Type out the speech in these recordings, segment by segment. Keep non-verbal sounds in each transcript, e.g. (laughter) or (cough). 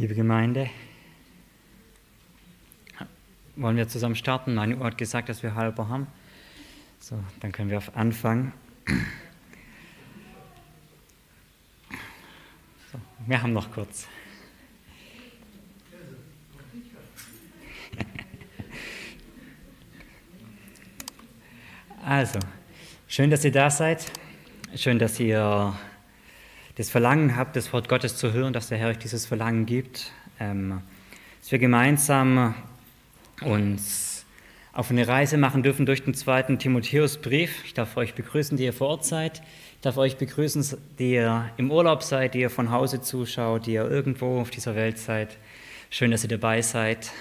Liebe Gemeinde, wollen wir zusammen starten? Meine Uhr hat gesagt, dass wir halber haben. So, dann können wir auf anfangen. So, wir haben noch kurz. Also, schön, dass ihr da seid. Schön, dass ihr das Verlangen habt, das Wort Gottes zu hören, dass der Herr euch dieses Verlangen gibt, ähm, dass wir gemeinsam uns auf eine Reise machen dürfen durch den zweiten Timotheusbrief. Ich darf euch begrüßen, die ihr vor Ort seid. Ich darf euch begrüßen, die ihr im Urlaub seid, die ihr von Hause zuschaut, die ihr irgendwo auf dieser Welt seid. Schön, dass ihr dabei seid.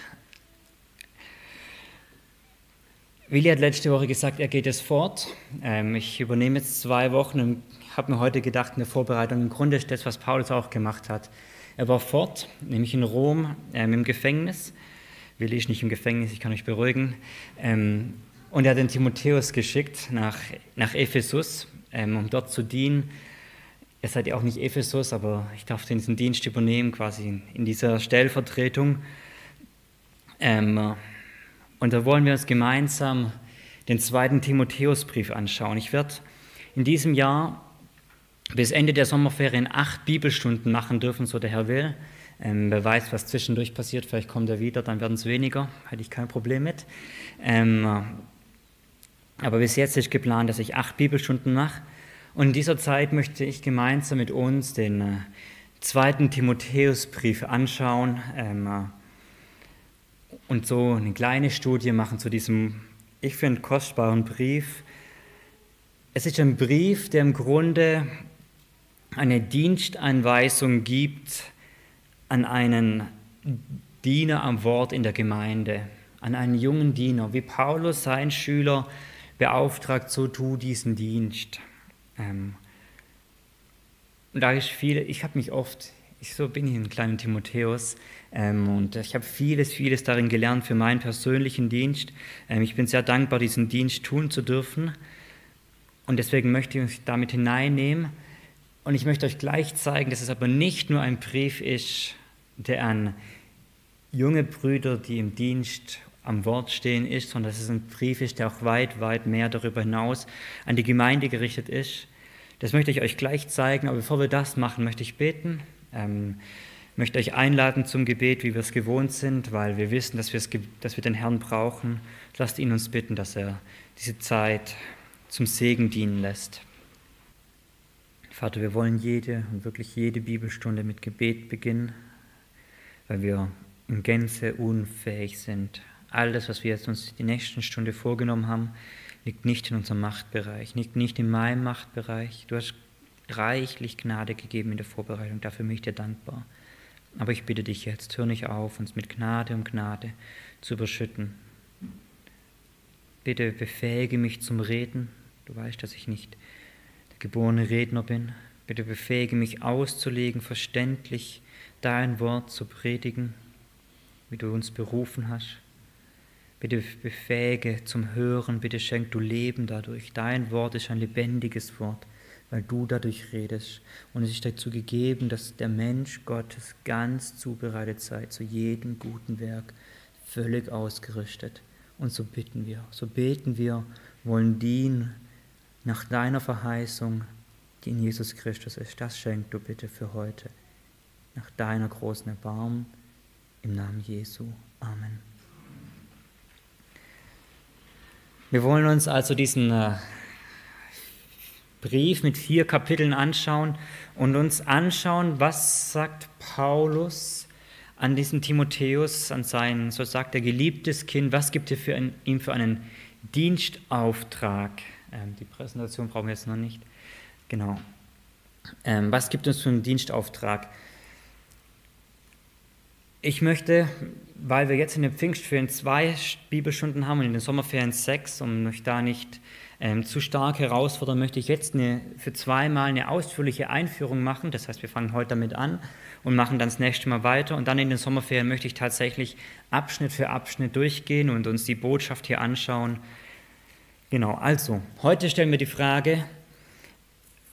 Willi hat letzte Woche gesagt, er geht es fort. Ähm, ich übernehme jetzt zwei Wochen und habe mir heute gedacht, in der Vorbereitung, im Grunde ist das, was Paulus auch gemacht hat. Er war fort, nämlich in Rom ähm, im Gefängnis. Willi ist nicht im Gefängnis, ich kann euch beruhigen. Ähm, und er hat den Timotheus geschickt nach, nach Ephesus, ähm, um dort zu dienen. Ihr seid ja auch nicht Ephesus, aber ich darf diesen Dienst übernehmen, quasi in dieser Stellvertretung. Ähm, und da wollen wir uns gemeinsam den zweiten Timotheusbrief anschauen. Ich werde in diesem Jahr bis Ende der Sommerferien acht Bibelstunden machen dürfen, so der Herr will. Ähm, wer weiß, was zwischendurch passiert, vielleicht kommt er wieder, dann werden es weniger, hätte ich kein Problem mit. Ähm, aber bis jetzt ist geplant, dass ich acht Bibelstunden mache. Und in dieser Zeit möchte ich gemeinsam mit uns den äh, zweiten Timotheusbrief anschauen ähm, äh, und so eine kleine Studie machen zu diesem, ich finde, kostbaren Brief. Es ist ein Brief, der im Grunde eine Dienstanweisung gibt an einen Diener am Wort in der Gemeinde, an einen jungen Diener, wie Paulus seinen Schüler beauftragt, so tu diesen Dienst. Ähm, da ist viel, ich habe mich oft, ich, so bin ich ein kleiner Timotheus, ähm, und ich habe vieles, vieles darin gelernt für meinen persönlichen Dienst. Ähm, ich bin sehr dankbar, diesen Dienst tun zu dürfen. Und deswegen möchte ich euch damit hineinnehmen, und ich möchte euch gleich zeigen, dass es aber nicht nur ein Brief ist, der an junge Brüder, die im Dienst am Wort stehen, ist, sondern dass es ein Brief ist, der auch weit, weit mehr darüber hinaus an die Gemeinde gerichtet ist. Das möchte ich euch gleich zeigen, aber bevor wir das machen, möchte ich beten. Ähm, möchte euch einladen zum Gebet, wie wir es gewohnt sind, weil wir wissen, dass, dass wir den Herrn brauchen. Lasst ihn uns bitten, dass er diese Zeit zum Segen dienen lässt. Vater, wir wollen jede und wirklich jede Bibelstunde mit Gebet beginnen, weil wir in Gänze unfähig sind. All das, was wir jetzt uns die nächsten Stunde vorgenommen haben, liegt nicht in unserem Machtbereich, liegt nicht in meinem Machtbereich. Du hast reichlich Gnade gegeben in der Vorbereitung, dafür bin ich dir dankbar. Aber ich bitte dich jetzt, hör nicht auf, uns mit Gnade um Gnade zu überschütten. Bitte befähige mich zum Reden. Du weißt, dass ich nicht geborene Redner bin. Bitte befähige mich auszulegen, verständlich dein Wort zu predigen, wie du uns berufen hast. Bitte befähige zum Hören, bitte schenk du Leben dadurch. Dein Wort ist ein lebendiges Wort, weil du dadurch redest. Und es ist dazu gegeben, dass der Mensch Gottes ganz zubereitet sei zu jedem guten Werk, völlig ausgerüstet. Und so bitten wir, so beten wir, wollen dienen nach deiner Verheißung, die in Jesus Christus ist. Das schenk du bitte für heute. Nach deiner großen Erbarmen, im Namen Jesu. Amen. Wir wollen uns also diesen äh, Brief mit vier Kapiteln anschauen und uns anschauen, was sagt Paulus an diesen Timotheus, an sein, so sagt er, geliebtes Kind, was gibt er für ein, ihm für einen Dienstauftrag? Ähm, die Präsentation brauchen wir jetzt noch nicht. Genau. Ähm, was gibt uns für einen Dienstauftrag? Ich möchte, weil wir jetzt in den Pfingstferien zwei Bibelstunden haben und in den Sommerferien sechs, um mich da nicht ähm, zu stark herausfordern, möchte ich jetzt eine, für zweimal eine ausführliche Einführung machen. Das heißt, wir fangen heute damit an und machen dann das nächste Mal weiter. Und dann in den Sommerferien möchte ich tatsächlich Abschnitt für Abschnitt durchgehen und uns die Botschaft hier anschauen Genau, also, heute stellen wir die Frage,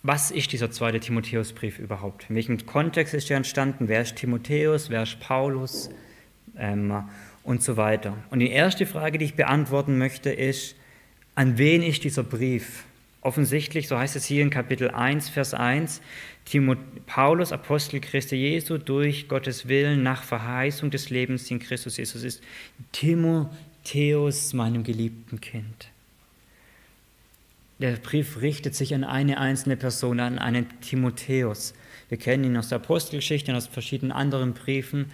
was ist dieser zweite Timotheusbrief überhaupt? In welchem Kontext ist er entstanden? Wer ist Timotheus? Wer ist Paulus? Ähm, und so weiter. Und die erste Frage, die ich beantworten möchte, ist, an wen ist dieser Brief? Offensichtlich, so heißt es hier in Kapitel 1, Vers 1, Timot Paulus, Apostel Christi Jesu, durch Gottes Willen nach Verheißung des Lebens in Christus Jesus ist Timotheus, meinem geliebten Kind. Der Brief richtet sich an eine einzelne Person, an einen Timotheus. Wir kennen ihn aus der Apostelgeschichte und aus verschiedenen anderen Briefen.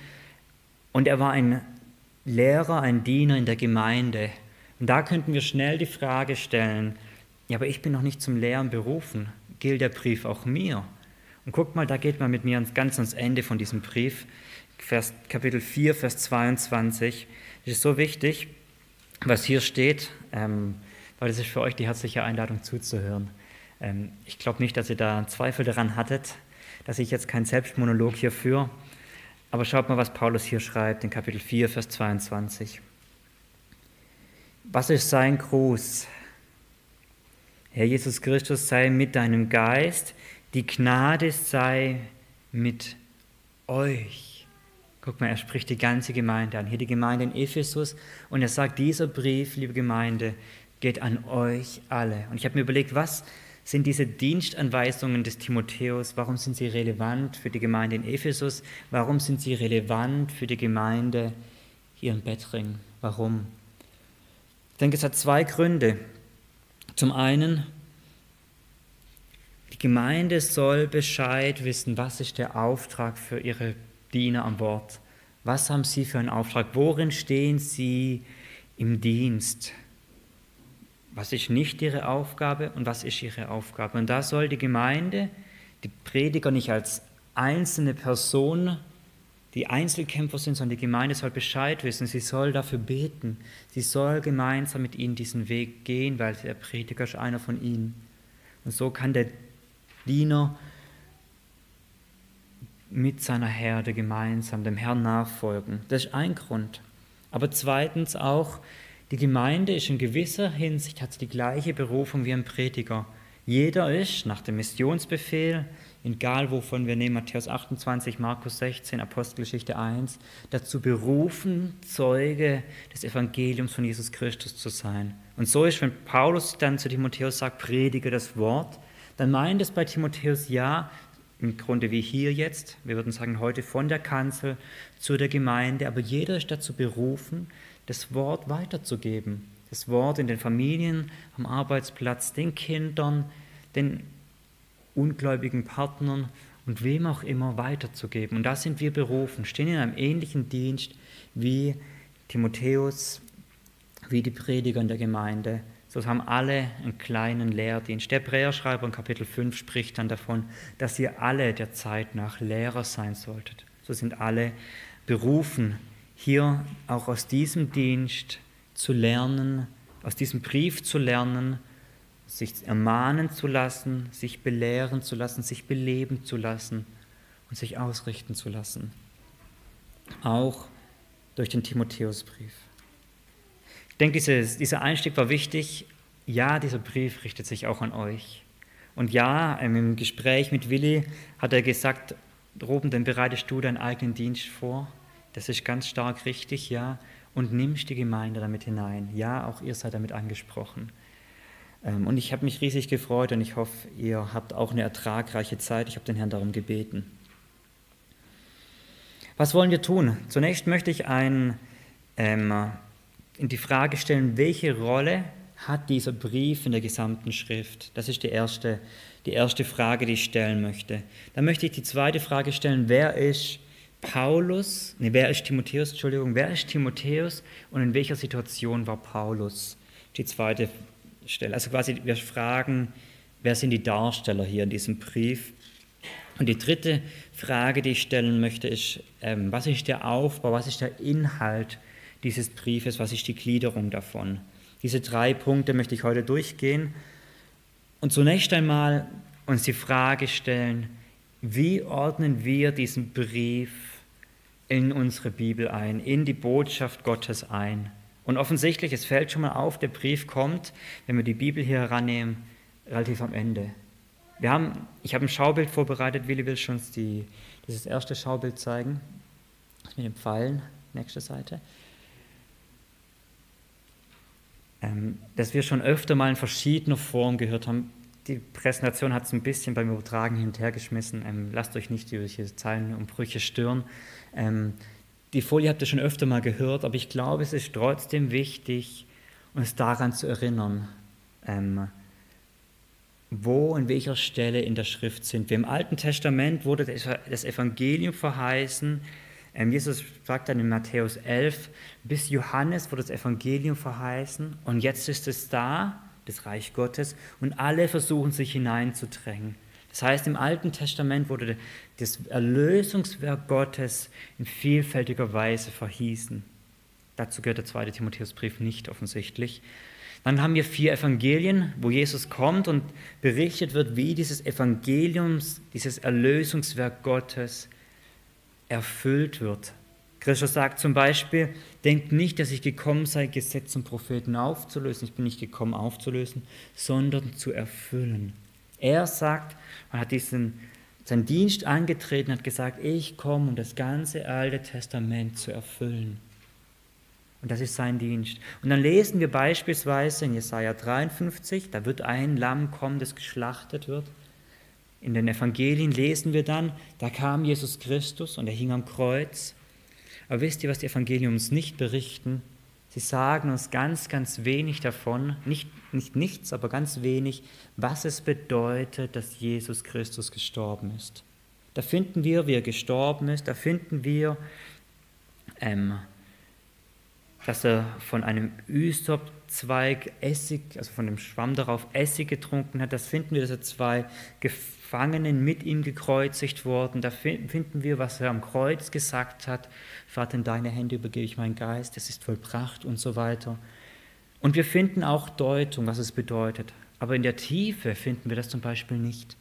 Und er war ein Lehrer, ein Diener in der Gemeinde. Und da könnten wir schnell die Frage stellen, ja, aber ich bin noch nicht zum Lehren berufen. Gilt der Brief auch mir? Und guckt mal, da geht man mit mir ganz ans Ende von diesem Brief, Vers, Kapitel 4, Vers 22. Es ist so wichtig, was hier steht. Ähm, weil das ist für euch die herzliche Einladung zuzuhören. Ähm, ich glaube nicht, dass ihr da Zweifel daran hattet, dass ich jetzt keinen Selbstmonolog hier führe. Aber schaut mal, was Paulus hier schreibt in Kapitel 4, Vers 22. Was ist sein Gruß? Herr Jesus Christus sei mit deinem Geist, die Gnade sei mit euch. Guck mal, er spricht die ganze Gemeinde an. Hier die Gemeinde in Ephesus und er sagt, dieser Brief, liebe Gemeinde, geht an euch alle. Und ich habe mir überlegt, was sind diese Dienstanweisungen des Timotheus, warum sind sie relevant für die Gemeinde in Ephesus, warum sind sie relevant für die Gemeinde hier in Bettring, warum? Ich denke, es hat zwei Gründe. Zum einen, die Gemeinde soll Bescheid wissen, was ist der Auftrag für ihre Diener am Wort. Was haben sie für einen Auftrag? Worin stehen sie im Dienst? Was ist nicht ihre Aufgabe und was ist ihre Aufgabe? Und da soll die Gemeinde, die Prediger nicht als einzelne Person, die Einzelkämpfer sind, sondern die Gemeinde soll Bescheid wissen. Sie soll dafür beten. Sie soll gemeinsam mit ihnen diesen Weg gehen, weil der Prediger ist einer von ihnen. Und so kann der Diener mit seiner Herde gemeinsam dem Herrn nachfolgen. Das ist ein Grund. Aber zweitens auch, die Gemeinde ist in gewisser Hinsicht, hat die gleiche Berufung wie ein Prediger. Jeder ist nach dem Missionsbefehl, egal wovon wir nehmen, Matthäus 28, Markus 16, Apostelgeschichte 1, dazu berufen, Zeuge des Evangeliums von Jesus Christus zu sein. Und so ist, wenn Paulus dann zu Timotheus sagt, predige das Wort, dann meint es bei Timotheus ja, im Grunde wie hier jetzt, wir würden sagen heute von der Kanzel zu der Gemeinde, aber jeder ist dazu berufen, das Wort weiterzugeben. Das Wort in den Familien, am Arbeitsplatz, den Kindern, den ungläubigen Partnern und wem auch immer weiterzugeben. Und da sind wir berufen, stehen in einem ähnlichen Dienst wie Timotheus, wie die Prediger in der Gemeinde. So haben alle einen kleinen Lehrdienst. Der Hebräerschreiber in Kapitel 5 spricht dann davon, dass ihr alle der Zeit nach Lehrer sein solltet. So sind alle berufen, hier auch aus diesem Dienst zu lernen, aus diesem Brief zu lernen, sich ermahnen zu lassen, sich belehren zu lassen, sich beleben zu lassen und sich ausrichten zu lassen. Auch durch den Timotheusbrief. Ich denke, dieses, dieser Einstieg war wichtig. Ja, dieser Brief richtet sich auch an euch. Und ja, im Gespräch mit Willi hat er gesagt, Ruben, denn bereitest du deinen eigenen Dienst vor? Das ist ganz stark richtig, ja. Und nimmst die Gemeinde damit hinein. Ja, auch ihr seid damit angesprochen. Ähm, und ich habe mich riesig gefreut und ich hoffe, ihr habt auch eine ertragreiche Zeit. Ich habe den Herrn darum gebeten. Was wollen wir tun? Zunächst möchte ich ein, ähm, in die Frage stellen, welche Rolle hat dieser Brief in der gesamten Schrift? Das ist die erste, die erste Frage, die ich stellen möchte. Dann möchte ich die zweite Frage stellen, wer ist Paulus, nee, wer ist Timotheus, Entschuldigung, wer ist Timotheus und in welcher Situation war Paulus? Die zweite Stelle. Also quasi, wir fragen, wer sind die Darsteller hier in diesem Brief? Und die dritte Frage, die ich stellen möchte, ist, ähm, was ist der Aufbau, was ist der Inhalt dieses Briefes, was ist die Gliederung davon? Diese drei Punkte möchte ich heute durchgehen und zunächst einmal uns die Frage stellen, wie ordnen wir diesen Brief in unsere Bibel ein, in die Botschaft Gottes ein. Und offensichtlich, es fällt schon mal auf, der Brief kommt, wenn wir die Bibel hier herannehmen, relativ am Ende. Wir haben, ich habe ein Schaubild vorbereitet. Willi will schon die, dieses erste Schaubild zeigen. Mit den Pfeilen, nächste Seite. Ähm, dass wir schon öfter mal in verschiedener Form gehört haben. Die Präsentation hat es ein bisschen beim Übertragen hin und her geschmissen. Ähm, lasst euch nicht durch diese Zeilenumbrüche stören. Ähm, die Folie habt ihr schon öfter mal gehört, aber ich glaube, es ist trotzdem wichtig, uns daran zu erinnern, ähm, wo und welcher Stelle in der Schrift sind wir. Im Alten Testament wurde das Evangelium verheißen. Ähm, Jesus sagt dann in Matthäus 11, bis Johannes wurde das Evangelium verheißen und jetzt ist es da, das Reich Gottes, und alle versuchen sich hineinzudrängen. Das heißt, im Alten Testament wurde das Erlösungswerk Gottes in vielfältiger Weise verhießen. Dazu gehört der zweite Timotheusbrief nicht offensichtlich. Dann haben wir vier Evangelien, wo Jesus kommt und berichtet wird, wie dieses Evangeliums, dieses Erlösungswerk Gottes erfüllt wird. Christus sagt zum Beispiel, denkt nicht, dass ich gekommen sei, Gesetz und Propheten aufzulösen. Ich bin nicht gekommen aufzulösen, sondern zu erfüllen. Er sagt, man hat diesen, seinen Dienst angetreten, hat gesagt, ich komme, um das ganze Alte Testament zu erfüllen. Und das ist sein Dienst. Und dann lesen wir beispielsweise in Jesaja 53, da wird ein Lamm kommen, das geschlachtet wird. In den Evangelien lesen wir dann, da kam Jesus Christus und er hing am Kreuz. Aber wisst ihr, was die Evangelien uns nicht berichten? Sie sagen uns ganz, ganz wenig davon, nicht, nicht nichts, aber ganz wenig, was es bedeutet, dass Jesus Christus gestorben ist. Da finden wir, wie er gestorben ist, da finden wir, ähm, dass er von einem Ysop-Zweig Essig, also von dem Schwamm darauf Essig getrunken hat. Das finden wir, dass er zwei Gefangenen mit ihm gekreuzigt wurden. Da finden wir, was er am Kreuz gesagt hat. Vater, in deine Hände übergebe ich meinen Geist, es ist vollbracht und so weiter. Und wir finden auch Deutung, was es bedeutet. Aber in der Tiefe finden wir das zum Beispiel nicht.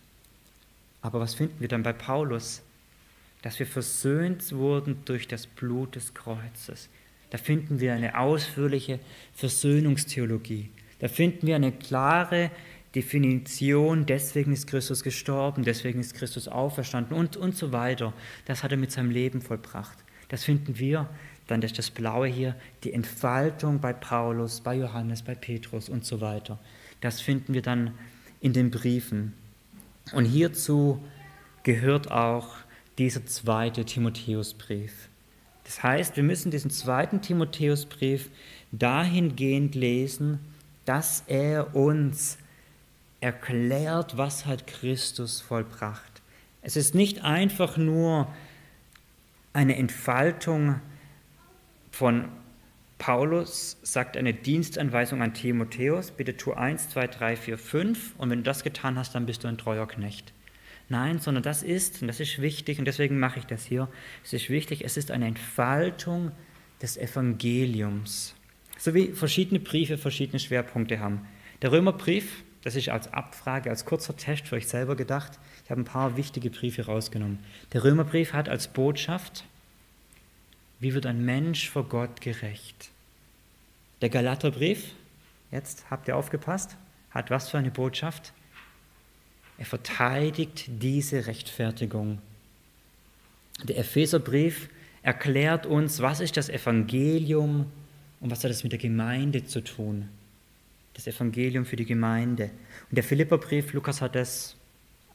Aber was finden wir dann bei Paulus? Dass wir versöhnt wurden durch das Blut des Kreuzes. Da finden wir eine ausführliche Versöhnungstheologie. Da finden wir eine klare Definition, deswegen ist Christus gestorben, deswegen ist Christus auferstanden und, und so weiter. Das hat er mit seinem Leben vollbracht. Das finden wir, dann das, das Blaue hier, die Entfaltung bei Paulus, bei Johannes, bei Petrus und so weiter. Das finden wir dann in den Briefen. Und hierzu gehört auch dieser zweite Timotheusbrief. Das heißt, wir müssen diesen zweiten Timotheusbrief dahingehend lesen, dass er uns erklärt, was hat Christus vollbracht. Es ist nicht einfach nur eine Entfaltung von Paulus, sagt eine Dienstanweisung an Timotheus, bitte tu 1, 2, 3, 4, 5 und wenn du das getan hast, dann bist du ein treuer Knecht. Nein, sondern das ist, und das ist wichtig, und deswegen mache ich das hier, es ist wichtig, es ist eine Entfaltung des Evangeliums. So wie verschiedene Briefe verschiedene Schwerpunkte haben. Der Römerbrief, das ist als Abfrage, als kurzer Test für euch selber gedacht. Ich habe ein paar wichtige Briefe rausgenommen. Der Römerbrief hat als Botschaft, wie wird ein Mensch vor Gott gerecht? Der Galaterbrief, jetzt habt ihr aufgepasst, hat was für eine Botschaft? Er verteidigt diese Rechtfertigung. Der Epheserbrief erklärt uns, was ist das Evangelium und was hat es mit der Gemeinde zu tun. Das Evangelium für die Gemeinde. Und der Philipperbrief, Lukas hat das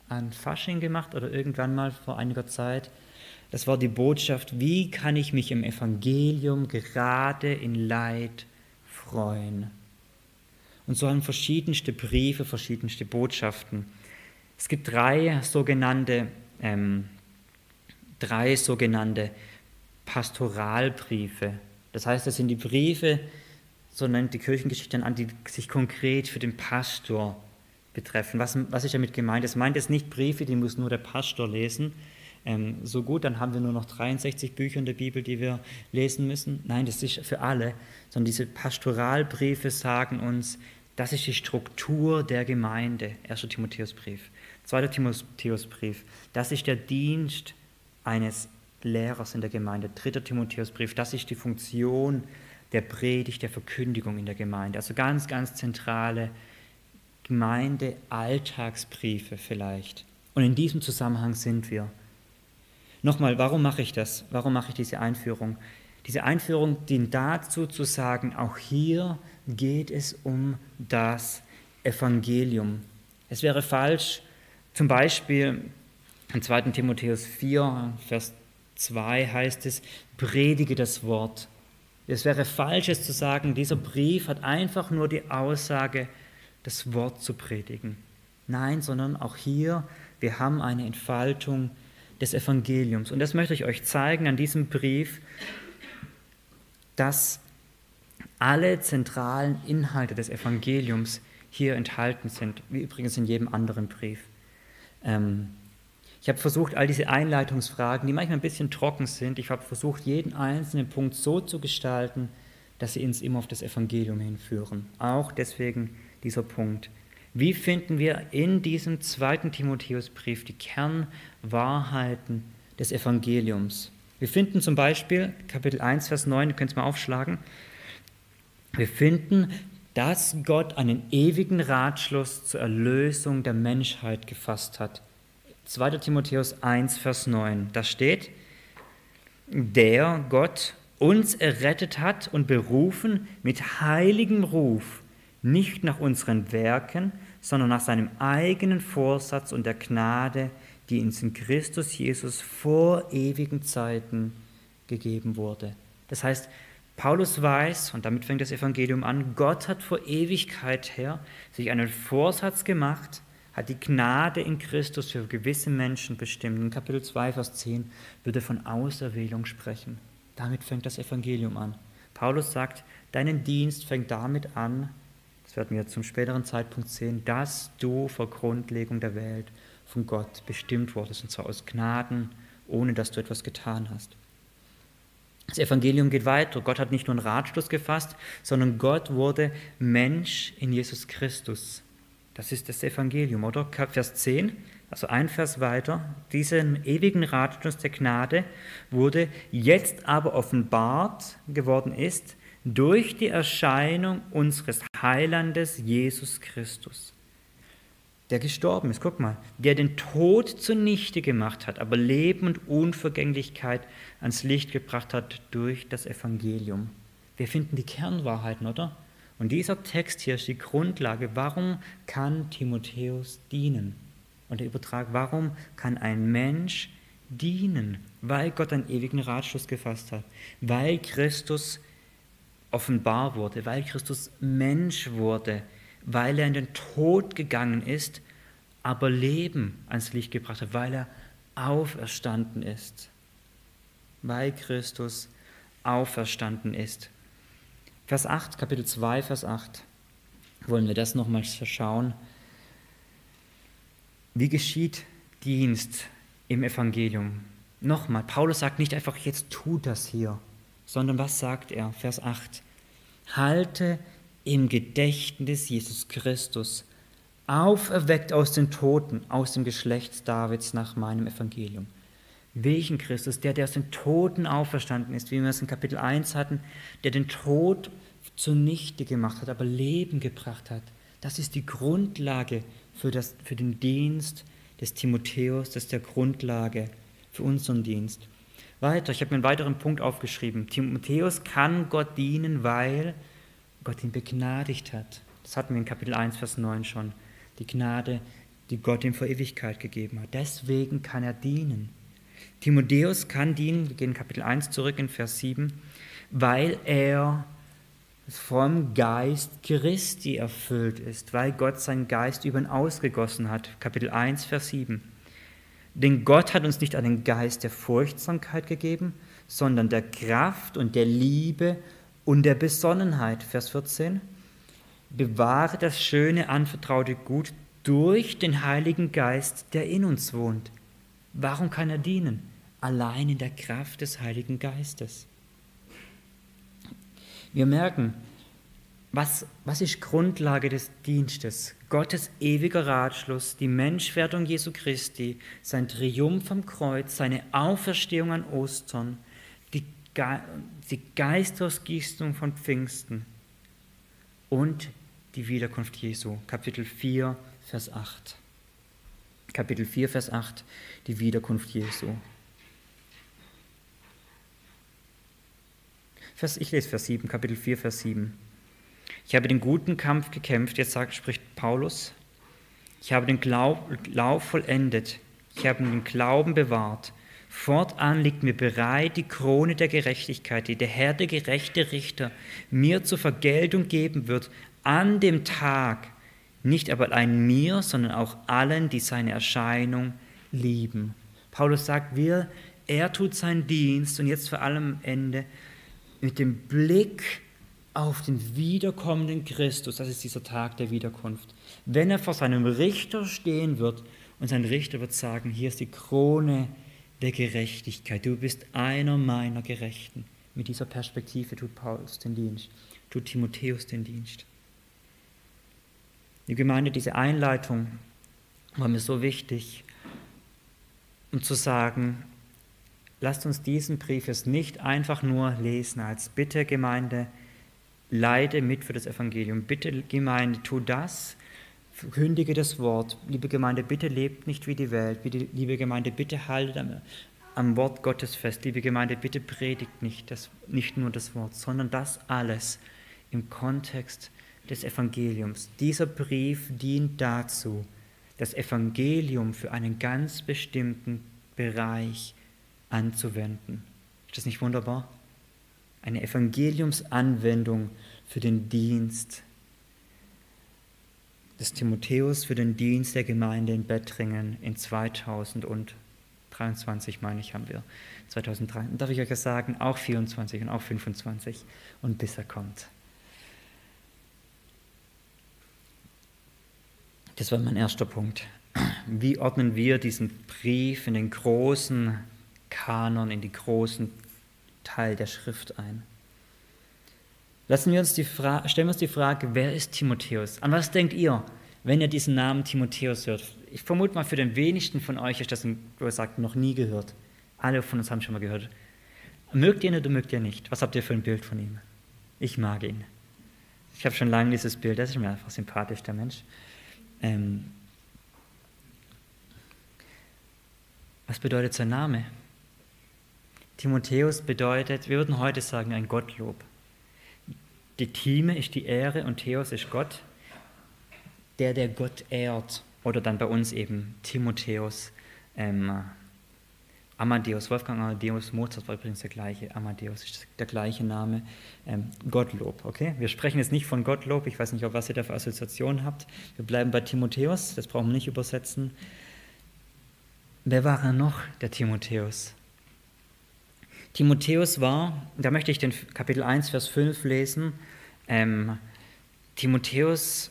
an Fasching gemacht oder irgendwann mal vor einiger Zeit. Das war die Botschaft, wie kann ich mich im Evangelium gerade in Leid freuen. Und so haben verschiedenste Briefe, verschiedenste Botschaften. Es gibt drei sogenannte, ähm, drei sogenannte Pastoralbriefe. Das heißt, das sind die Briefe, so nennt die Kirchengeschichte an, die sich konkret für den Pastor betreffen. Was, was ist damit gemeint? Es meint jetzt nicht Briefe, die muss nur der Pastor lesen. Ähm, so gut, dann haben wir nur noch 63 Bücher in der Bibel, die wir lesen müssen. Nein, das ist für alle. Sondern diese Pastoralbriefe sagen uns, das ist die Struktur der Gemeinde. 1. Timotheusbrief. Zweiter Timotheusbrief, das ist der Dienst eines Lehrers in der Gemeinde. Dritter Timotheusbrief, das ist die Funktion der Predigt, der Verkündigung in der Gemeinde. Also ganz, ganz zentrale Gemeinde-Alltagsbriefe vielleicht. Und in diesem Zusammenhang sind wir. Nochmal, warum mache ich das? Warum mache ich diese Einführung? Diese Einführung dient dazu zu sagen, auch hier geht es um das Evangelium. Es wäre falsch, zum Beispiel in 2. Timotheus 4, Vers 2 heißt es, predige das Wort. Es wäre falsch, es zu sagen, dieser Brief hat einfach nur die Aussage, das Wort zu predigen. Nein, sondern auch hier, wir haben eine Entfaltung des Evangeliums. Und das möchte ich euch zeigen an diesem Brief, dass alle zentralen Inhalte des Evangeliums hier enthalten sind, wie übrigens in jedem anderen Brief. Ähm, ich habe versucht, all diese Einleitungsfragen, die manchmal ein bisschen trocken sind, ich habe versucht, jeden einzelnen Punkt so zu gestalten, dass sie uns immer auf das Evangelium hinführen. Auch deswegen dieser Punkt. Wie finden wir in diesem zweiten Timotheusbrief die Kernwahrheiten des Evangeliums? Wir finden zum Beispiel Kapitel 1, Vers 9, ihr könnt es mal aufschlagen. Wir finden, dass Gott einen ewigen Ratschluss zur Erlösung der Menschheit gefasst hat. 2. Timotheus 1, Vers 9. Da steht, der Gott uns errettet hat und berufen mit heiligem Ruf, nicht nach unseren Werken, sondern nach seinem eigenen Vorsatz und der Gnade, die uns in Christus Jesus vor ewigen Zeiten gegeben wurde. Das heißt, Paulus weiß, und damit fängt das Evangelium an, Gott hat vor Ewigkeit her sich einen Vorsatz gemacht, hat die Gnade in Christus für gewisse Menschen bestimmt. In Kapitel 2, Vers 10 wird er von Auserwählung sprechen. Damit fängt das Evangelium an. Paulus sagt, deinen Dienst fängt damit an, das werden wir zum späteren Zeitpunkt sehen, dass du vor Grundlegung der Welt von Gott bestimmt wurdest, und zwar aus Gnaden, ohne dass du etwas getan hast. Das Evangelium geht weiter. Gott hat nicht nur einen Ratschluss gefasst, sondern Gott wurde Mensch in Jesus Christus. Das ist das Evangelium, oder? Vers 10, also ein Vers weiter. Diesen ewigen Ratschluss der Gnade wurde jetzt aber offenbart geworden ist durch die Erscheinung unseres Heilandes Jesus Christus der gestorben ist. Guck mal, der den Tod zunichte gemacht hat, aber Leben und Unvergänglichkeit ans Licht gebracht hat durch das Evangelium. Wir finden die Kernwahrheiten, oder? Und dieser Text hier ist die Grundlage, warum kann Timotheus dienen? Und der Übertrag, warum kann ein Mensch dienen? Weil Gott einen ewigen Ratschluss gefasst hat, weil Christus offenbar wurde, weil Christus Mensch wurde, weil er in den Tod gegangen ist, aber Leben ans Licht gebracht hat, weil er auferstanden ist. Weil Christus auferstanden ist. Vers 8, Kapitel 2, Vers 8, wollen wir das nochmal schauen. Wie geschieht Dienst im Evangelium? Nochmal, Paulus sagt nicht einfach, jetzt tu das hier, sondern was sagt er? Vers 8. Halte im Gedächtnis Jesus Christus, auferweckt aus den Toten, aus dem Geschlecht Davids nach meinem Evangelium. Welchen Christus? Der, der aus den Toten auferstanden ist, wie wir es in Kapitel 1 hatten, der den Tod zunichte gemacht hat, aber Leben gebracht hat. Das ist die Grundlage für, das, für den Dienst des Timotheus, das ist der Grundlage für unseren Dienst. Weiter, ich habe mir einen weiteren Punkt aufgeschrieben. Timotheus kann Gott dienen, weil Gott ihn begnadigt hat. Das hatten wir in Kapitel 1, Vers 9 schon. Die Gnade, die Gott ihm vor Ewigkeit gegeben hat. Deswegen kann er dienen. Timotheus kann dienen, wir gehen in Kapitel 1 zurück in Vers 7, weil er vom Geist Christi erfüllt ist, weil Gott seinen Geist über ihn ausgegossen hat. Kapitel 1, Vers 7. Denn Gott hat uns nicht einen Geist der Furchtsamkeit gegeben, sondern der Kraft und der Liebe und der Besonnenheit. Vers 14. Bewahre das schöne, anvertraute Gut durch den Heiligen Geist, der in uns wohnt. Warum kann er dienen? Allein in der Kraft des Heiligen Geistes. Wir merken, was, was ist Grundlage des Dienstes? Gottes ewiger Ratschluss, die Menschwerdung Jesu Christi, sein Triumph am Kreuz, seine Auferstehung an Ostern, die, die Geistausgießung von Pfingsten und die Wiederkunft Jesu. Kapitel 4, Vers 8. Kapitel 4, Vers 8, die Wiederkunft Jesu. Vers, ich lese Vers 7, Kapitel 4, Vers 7. Ich habe den guten Kampf gekämpft, jetzt sagt, spricht Paulus. Ich habe den Glaub, Lauf vollendet. Ich habe den Glauben bewahrt. Fortan liegt mir bereit die Krone der Gerechtigkeit, die der Herr, der gerechte Richter, mir zur Vergeltung geben wird an dem Tag, nicht aber allein mir, sondern auch allen, die seine Erscheinung lieben. Paulus sagt, wir, er tut seinen Dienst und jetzt vor allem am Ende mit dem Blick auf den wiederkommenden Christus, das ist dieser Tag der Wiederkunft. Wenn er vor seinem Richter stehen wird und sein Richter wird sagen, hier ist die Krone der Gerechtigkeit, du bist einer meiner Gerechten. Mit dieser Perspektive tut Paulus den Dienst, tut Timotheus den Dienst. Die Gemeinde, diese Einleitung war mir so wichtig, um zu sagen, lasst uns diesen Brief jetzt nicht einfach nur lesen als Bitte Gemeinde, leide mit für das Evangelium. Bitte Gemeinde, tu das, verkündige das Wort. Liebe Gemeinde, bitte lebt nicht wie die Welt. Liebe Gemeinde, bitte haltet am, am Wort Gottes fest. Liebe Gemeinde, bitte predigt nicht, das, nicht nur das Wort, sondern das alles im Kontext des Evangeliums. Dieser Brief dient dazu, das Evangelium für einen ganz bestimmten Bereich anzuwenden. Ist das nicht wunderbar? Eine Evangeliumsanwendung für den Dienst des Timotheus, für den Dienst der Gemeinde in Bettringen in 2023, meine ich, haben wir. 2003. Darf ich euch das sagen? Auch 24 und auch 25 und bis er kommt. Das war mein erster Punkt. Wie ordnen wir diesen Brief in den großen Kanon, in die großen Teil der Schrift ein. Lassen wir uns die Frage, stellen wir uns die Frage, wer ist Timotheus? An was denkt ihr, wenn ihr diesen Namen Timotheus hört? Ich vermute mal, für den wenigsten von euch ist das, ein, wo sagt, noch nie gehört. Alle von uns haben schon mal gehört. Mögt ihr ihn oder mögt ihr nicht? Was habt ihr für ein Bild von ihm? Ich mag ihn. Ich habe schon lange dieses Bild, das ist mir einfach sympathisch, der Mensch. Ähm, was bedeutet sein Name? Timotheus bedeutet, wir würden heute sagen, ein Gottlob. Die Time ist die Ehre und Theos ist Gott, der, der Gott ehrt. Oder dann bei uns eben Timotheus, ähm, Amadeus, Wolfgang Amadeus Mozart war übrigens der gleiche, Amadeus ist der gleiche Name, ähm, Gottlob, okay? Wir sprechen jetzt nicht von Gottlob, ich weiß nicht, ob was ihr da für Assoziationen habt. Wir bleiben bei Timotheus, das brauchen wir nicht übersetzen. Wer war er noch, der Timotheus? Timotheus war, da möchte ich den Kapitel 1, Vers 5 lesen. Ähm, Timotheus,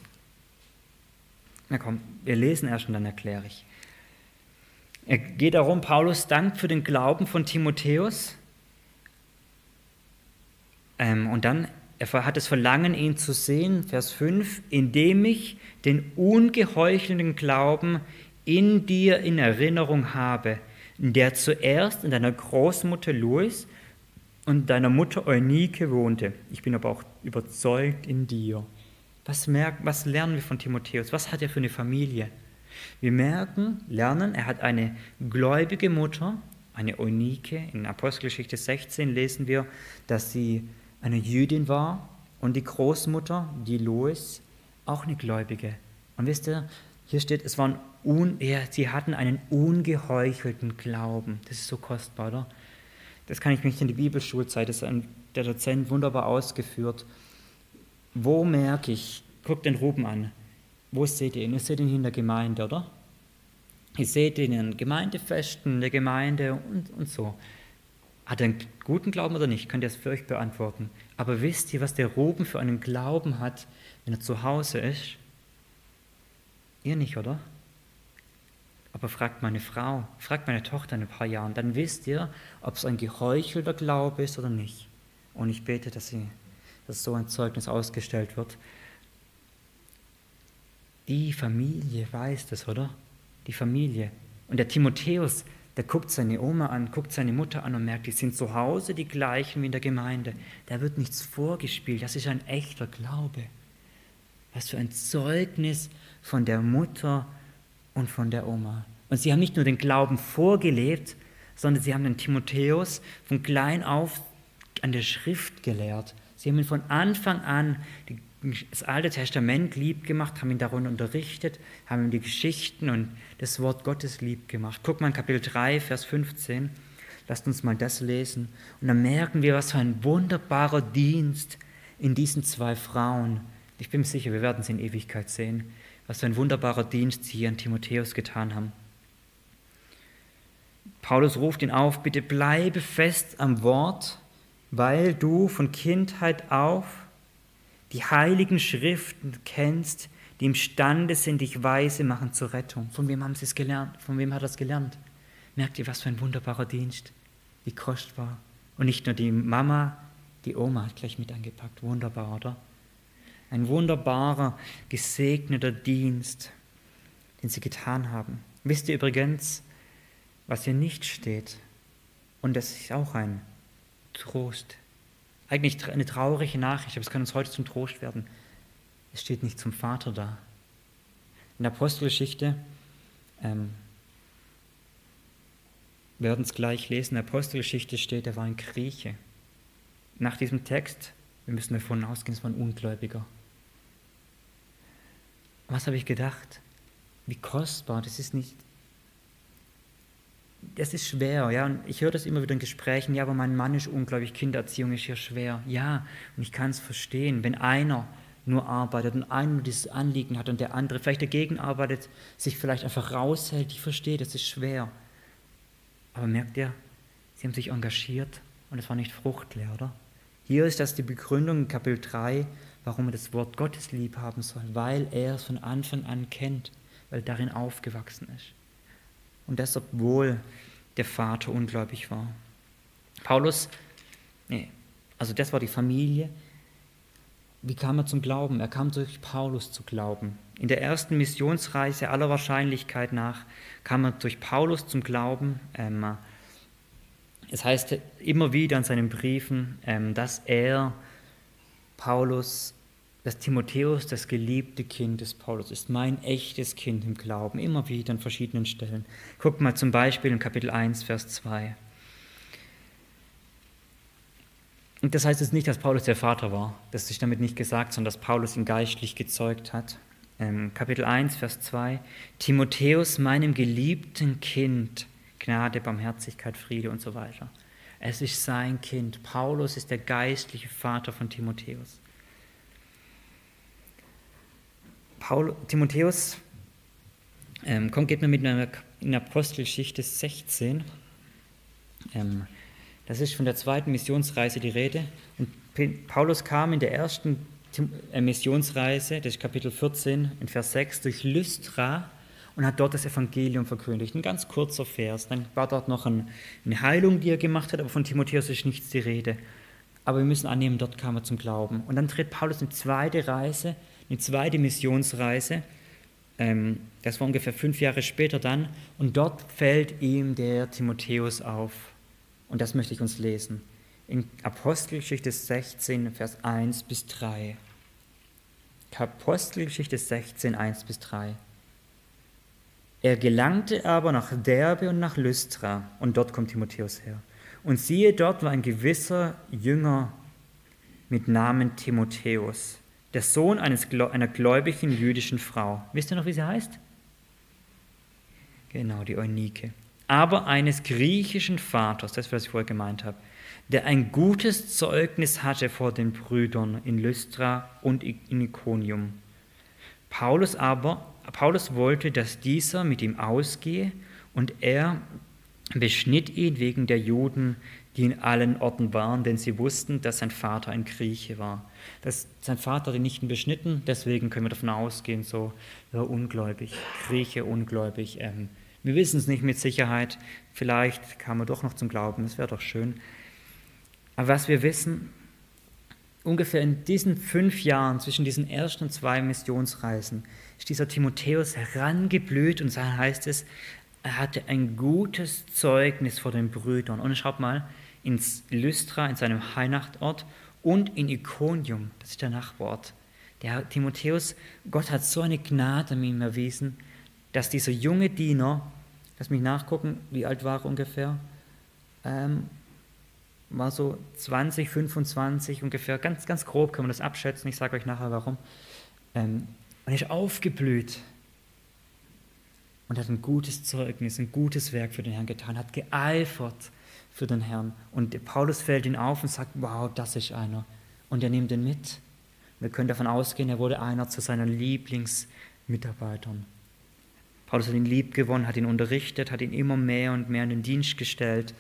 na komm, wir lesen erst und dann erkläre ich. Er geht darum, Paulus dankt für den Glauben von Timotheus. Ähm, und dann, er hat das Verlangen, ihn zu sehen, Vers 5, indem ich den ungeheuchelnden Glauben in dir in Erinnerung habe der zuerst in deiner Großmutter Louis und deiner Mutter Eunike wohnte. Ich bin aber auch überzeugt in dir. Was, merken, was lernen wir von Timotheus? Was hat er für eine Familie? Wir merken, lernen, er hat eine gläubige Mutter, eine Eunike. In Apostelgeschichte 16 lesen wir, dass sie eine Jüdin war und die Großmutter, die Lois, auch eine Gläubige. Und wisst ihr, hier steht, es waren un, ja, sie hatten einen ungeheuchelten Glauben. Das ist so kostbar, oder? Das kann ich mich in die Bibelschulzeit, das hat der Dozent wunderbar ausgeführt. Wo merke ich, guckt den Ruben an, wo seht ihr ihn? Ihr seht ihn in der Gemeinde, oder? Ihr seht ihn in Gemeindefesten, in der Gemeinde und, und so. Hat er einen guten Glauben oder nicht? Könnt ihr es für euch beantworten. Aber wisst ihr, was der Ruben für einen Glauben hat, wenn er zu Hause ist? Ihr nicht, oder? Aber fragt meine Frau, fragt meine Tochter in ein paar Jahren, dann wisst ihr, ob es ein geheuchelter Glaube ist oder nicht. Und ich bete, dass, sie, dass so ein Zeugnis ausgestellt wird. Die Familie weiß das, oder? Die Familie. Und der Timotheus, der guckt seine Oma an, guckt seine Mutter an und merkt, die sind zu Hause die gleichen wie in der Gemeinde. Da wird nichts vorgespielt, das ist ein echter Glaube. Was für ein Zeugnis von der Mutter und von der Oma. Und sie haben nicht nur den Glauben vorgelebt, sondern sie haben den Timotheus von klein auf an der Schrift gelehrt. Sie haben ihn von Anfang an das Alte Testament lieb gemacht, haben ihn darunter unterrichtet, haben ihm die Geschichten und das Wort Gottes lieb gemacht. Guck mal in Kapitel 3, Vers 15. Lasst uns mal das lesen. Und dann merken wir, was für ein wunderbarer Dienst in diesen zwei Frauen. Ich bin mir sicher, wir werden es in Ewigkeit sehen, was für ein wunderbarer Dienst sie hier an Timotheus getan haben. Paulus ruft ihn auf, bitte bleibe fest am Wort, weil du von Kindheit auf die heiligen Schriften kennst, die imstande sind, dich weise machen zur Rettung. Von wem haben sie es gelernt? Von wem hat er es gelernt? Merkt ihr, was für ein wunderbarer Dienst, wie kostbar. Und nicht nur die Mama, die Oma hat gleich mit angepackt. Wunderbar, oder? Ein wunderbarer, gesegneter Dienst, den sie getan haben. Wisst ihr übrigens, was hier nicht steht? Und das ist auch ein Trost. Eigentlich eine traurige Nachricht, aber es kann uns heute zum Trost werden. Es steht nicht zum Vater da. In der Apostelgeschichte, ähm, wir werden es gleich lesen, in der Apostelgeschichte steht, er war ein Grieche. Nach diesem Text, wir müssen davon ausgehen, es war ein Ungläubiger. Was habe ich gedacht? Wie kostbar, das ist nicht, das ist schwer, ja, und ich höre das immer wieder in Gesprächen, ja, aber mein Mann ist unglaublich, Kindererziehung ist hier schwer. Ja, und ich kann es verstehen, wenn einer nur arbeitet und einer nur dieses Anliegen hat und der andere vielleicht dagegen arbeitet, sich vielleicht einfach raushält, ich verstehe, das ist schwer. Aber merkt ihr, sie haben sich engagiert und es war nicht fruchtleer, oder? Hier ist das die Begründung in Kapitel 3, warum er das Wort Gottes lieb haben soll, weil er es von Anfang an kennt, weil darin aufgewachsen ist. Und das, obwohl der Vater ungläubig war. Paulus, nee, also das war die Familie. Wie kam er zum Glauben? Er kam durch Paulus zu Glauben. In der ersten Missionsreise aller Wahrscheinlichkeit nach kam er durch Paulus zum Glauben. Ähm, es heißt immer wieder in seinen Briefen, ähm, dass er Paulus dass Timotheus das geliebte Kind des Paulus ist, mein echtes Kind im Glauben, immer wieder an verschiedenen Stellen. Guckt mal zum Beispiel in Kapitel 1, Vers 2. Und das heißt jetzt nicht, dass Paulus der Vater war, das ist damit nicht gesagt, sondern dass Paulus ihn geistlich gezeugt hat. Ähm, Kapitel 1, Vers 2. Timotheus, meinem geliebten Kind, Gnade, Barmherzigkeit, Friede und so weiter. Es ist sein Kind. Paulus ist der geistliche Vater von Timotheus. Paul, Timotheus ähm, kommt, geht mir mit einer, in Apostelgeschichte 16. Ähm, das ist von der zweiten Missionsreise die Rede. Und Paulus kam in der ersten äh, Missionsreise, das ist Kapitel 14, in Vers 6, durch Lystra und hat dort das Evangelium verkündigt. Ein ganz kurzer Vers. Dann war dort noch ein, eine Heilung, die er gemacht hat, aber von Timotheus ist nichts die Rede. Aber wir müssen annehmen, dort kam er zum Glauben. Und dann tritt Paulus eine zweite Reise eine zweite Missionsreise. Ähm, das war ungefähr fünf Jahre später dann. Und dort fällt ihm der Timotheus auf. Und das möchte ich uns lesen. In Apostelgeschichte 16, Vers 1 bis 3. Apostelgeschichte 16, 1 bis 3. Er gelangte aber nach Derbe und nach Lystra, und dort kommt Timotheus her. Und siehe, dort war ein gewisser Jünger mit Namen Timotheus der Sohn eines, einer gläubigen jüdischen Frau. Wisst ihr noch, wie sie heißt? Genau, die Eunike. Aber eines griechischen Vaters, das was ich vorher gemeint habe, der ein gutes Zeugnis hatte vor den Brüdern in Lystra und in Iconium. Paulus aber, Paulus wollte, dass dieser mit ihm ausgehe und er beschnitt ihn wegen der Juden, die in allen Orten waren, denn sie wussten, dass sein Vater ein Grieche war. Das, sein Vater hat ihn nicht beschnitten, deswegen können wir davon ausgehen, so ja, ungläubig, Grieche ungläubig. Ähm, wir wissen es nicht mit Sicherheit, vielleicht kam er doch noch zum Glauben, das wäre doch schön. Aber was wir wissen, ungefähr in diesen fünf Jahren zwischen diesen ersten zwei Missionsreisen ist dieser Timotheus herangeblüht und so heißt es, er hatte ein gutes Zeugnis vor den Brüdern. Und schaut mal, ins Lystra, in seinem Heimatort und in Iconium, das ist der Nachbarort. Der Timotheus, Gott hat so eine Gnade an ihm erwiesen, dass dieser junge Diener, lass mich nachgucken, wie alt war er ungefähr? Ähm, war so 20, 25 ungefähr, ganz, ganz grob kann man das abschätzen, ich sage euch nachher warum. Ähm, und ist aufgeblüht und hat ein gutes Zeugnis, ein gutes Werk für den Herrn getan, hat geeifert für den Herrn. Und Paulus fällt ihn auf und sagt, wow, das ist einer. Und er nimmt ihn mit. Wir können davon ausgehen, er wurde einer zu seinen Lieblingsmitarbeitern. Paulus hat ihn lieb gewonnen, hat ihn unterrichtet, hat ihn immer mehr und mehr in den Dienst gestellt.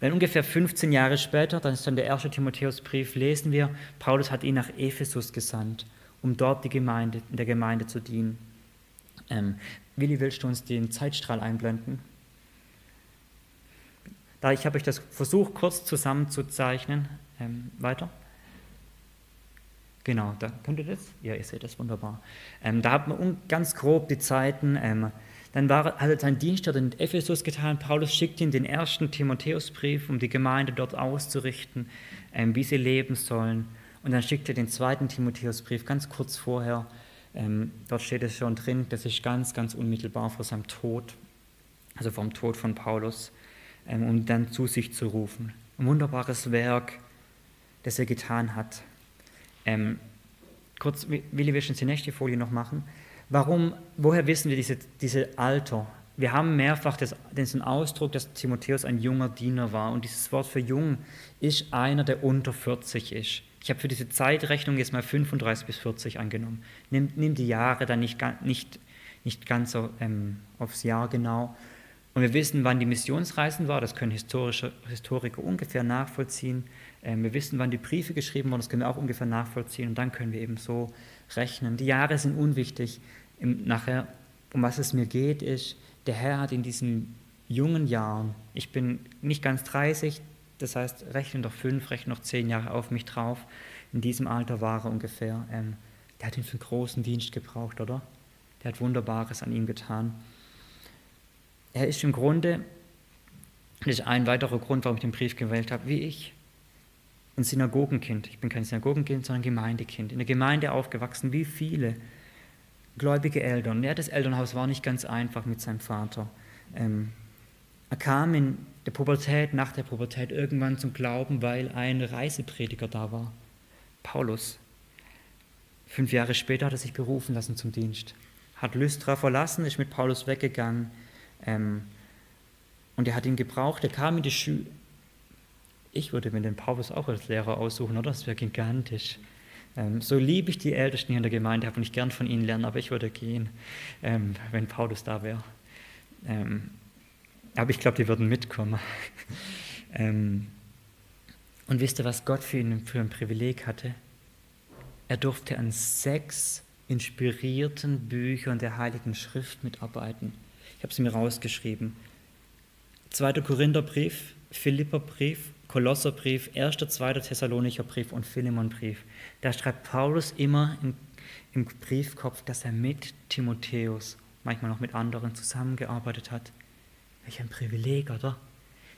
Dann ungefähr 15 Jahre später, dann ist dann der erste Timotheusbrief, lesen wir, Paulus hat ihn nach Ephesus gesandt, um dort die Gemeinde, in der Gemeinde zu dienen. Ähm, Willi, willst du uns den Zeitstrahl einblenden? Da ich habe euch das versucht, kurz zusammenzuzeichnen. Ähm, weiter. Genau, da könnt ihr das? Ja, ihr seht das wunderbar. Ähm, da hat man ganz grob die Zeiten. Ähm, dann war, hat er seinen Dienst dort in Ephesus getan. Paulus schickt ihn den ersten Timotheusbrief, um die Gemeinde dort auszurichten, ähm, wie sie leben sollen. Und dann schickt er den zweiten Timotheusbrief ganz kurz vorher. Ähm, dort steht es schon drin, das ist ganz, ganz unmittelbar vor seinem Tod, also vom Tod von Paulus, ähm, um dann zu sich zu rufen. Ein wunderbares Werk, das er getan hat. Ähm, kurz, Willi, willst du die nächste Folie noch machen? Warum, woher wissen wir diese, diese Alter? Wir haben mehrfach das, diesen Ausdruck, dass Timotheus ein junger Diener war. Und dieses Wort für jung ist einer, der unter 40 ist. Ich habe für diese Zeitrechnung jetzt mal 35 bis 40 angenommen. Nimm, nimm die Jahre dann nicht, nicht, nicht ganz so, ähm, aufs Jahr genau. Und wir wissen, wann die Missionsreisen war, das können historische, Historiker ungefähr nachvollziehen. Ähm, wir wissen, wann die Briefe geschrieben wurden, das können wir auch ungefähr nachvollziehen. Und dann können wir eben so rechnen. Die Jahre sind unwichtig. Im, nachher, um was es mir geht, ist, der Herr hat in diesen jungen Jahren, ich bin nicht ganz 30, das heißt, rechne doch fünf, rechne noch zehn Jahre auf mich drauf. In diesem Alter war er ungefähr. Ähm, der hat ihn für einen großen Dienst gebraucht, oder? Der hat Wunderbares an ihm getan. Er ist im Grunde, das ist ein weiterer Grund, warum ich den Brief gewählt habe, wie ich ein Synagogenkind. Ich bin kein Synagogenkind, sondern Gemeindekind. In der Gemeinde aufgewachsen, wie viele gläubige Eltern. Ja, das Elternhaus war nicht ganz einfach mit seinem Vater. Ähm, er kam in der Pubertät, nach der Pubertät irgendwann zum Glauben, weil ein Reiseprediger da war. Paulus. Fünf Jahre später hat er sich berufen lassen zum Dienst. Hat Lystra verlassen, ist mit Paulus weggegangen. Ähm, und er hat ihn gebraucht. Er kam in die Schule ich würde mir den Paulus auch als Lehrer aussuchen, oder? Das wäre gigantisch. Ähm, so liebe ich die Ältesten hier in der Gemeinde, habe ich gern von ihnen lernen, aber ich würde gehen, ähm, wenn Paulus da wäre. Ähm, aber ich glaube, die würden mitkommen. (laughs) ähm, und wisst ihr, was Gott für ihn für ein Privileg hatte? Er durfte an sechs inspirierten Büchern der Heiligen Schrift mitarbeiten. Ich habe sie mir rausgeschrieben. Zweiter Korintherbrief, Philipperbrief, Kolosserbrief, 1., 2. Thessalonicher Brief und Philemonbrief. Da schreibt Paulus immer im, im Briefkopf, dass er mit Timotheus, manchmal noch mit anderen, zusammengearbeitet hat. Welch ein Privileg, oder?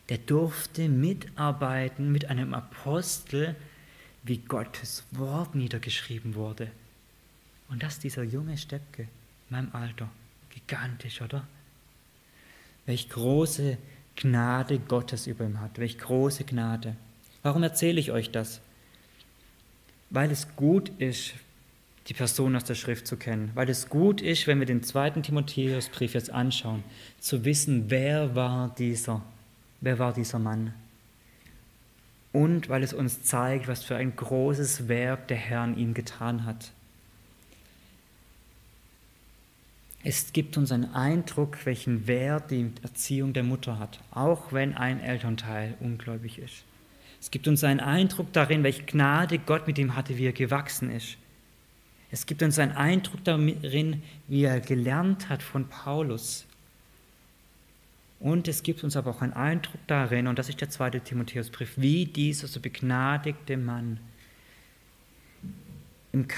Der durfte mitarbeiten mit einem Apostel, wie Gottes Wort niedergeschrieben wurde. Und das dieser junge Steppke in meinem Alter. Gigantisch, oder? Welch große Gnade Gottes über ihm hat. Welch große Gnade. Warum erzähle ich euch das? Weil es gut ist, die Person aus der Schrift zu kennen. Weil es gut ist, wenn wir den zweiten Timotheusbrief jetzt anschauen, zu wissen, wer war dieser, wer war dieser Mann. Und weil es uns zeigt, was für ein großes Werk der Herr in ihm getan hat. Es gibt uns einen Eindruck, welchen Wert die Erziehung der Mutter hat, auch wenn ein Elternteil ungläubig ist. Es gibt uns einen Eindruck darin, welche Gnade Gott mit ihm hatte, wie er gewachsen ist. Es gibt uns einen Eindruck darin, wie er gelernt hat von Paulus. Und es gibt uns aber auch einen Eindruck darin, und das ist der zweite Timotheusbrief, wie dieser so begnadigte Mann im,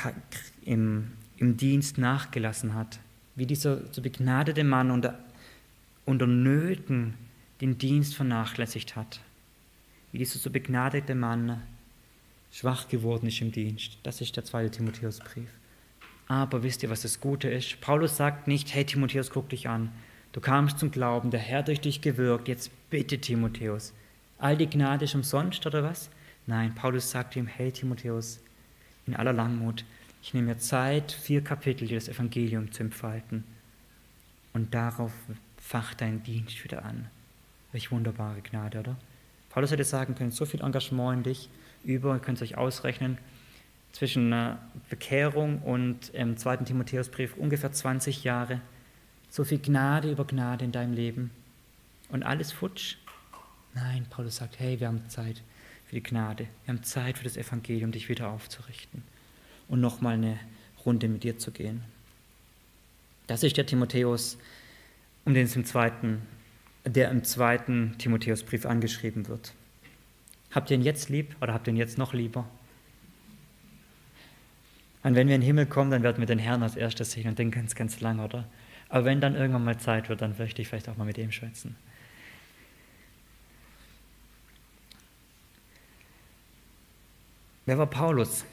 im, im Dienst nachgelassen hat wie dieser so begnadete Mann unter, unter Nöten den Dienst vernachlässigt hat. Wie dieser so begnadete Mann schwach geworden ist im Dienst. Das ist der zweite Timotheusbrief. Aber wisst ihr, was das Gute ist? Paulus sagt nicht, hey Timotheus, guck dich an. Du kamst zum Glauben, der Herr durch dich gewirkt, jetzt bitte Timotheus. All die Gnade ist umsonst oder was? Nein, Paulus sagt ihm, hey Timotheus, in aller Langmut, ich nehme mir Zeit, vier Kapitel, dir das Evangelium zu entfalten. Und darauf facht dein Dienst wieder an. Welch wunderbare Gnade, oder? Paulus hätte sagen können, so viel Engagement in dich über, ihr könnt es euch ausrechnen, zwischen Bekehrung und im zweiten Timotheusbrief ungefähr 20 Jahre. So viel Gnade über Gnade in deinem Leben. Und alles futsch? Nein, Paulus sagt, hey, wir haben Zeit für die Gnade. Wir haben Zeit für das Evangelium, dich wieder aufzurichten und nochmal eine Runde mit dir zu gehen. Das ist der Timotheus, um den es im zweiten, der im zweiten Timotheusbrief angeschrieben wird. Habt ihr ihn jetzt lieb oder habt ihr ihn jetzt noch lieber? Und wenn wir in den Himmel kommen, dann werden wir den Herrn als erstes sehen und den ganz, ganz lang, oder? Aber wenn dann irgendwann mal Zeit wird, dann möchte ich vielleicht auch mal mit ihm schwätzen. Wer war Paulus?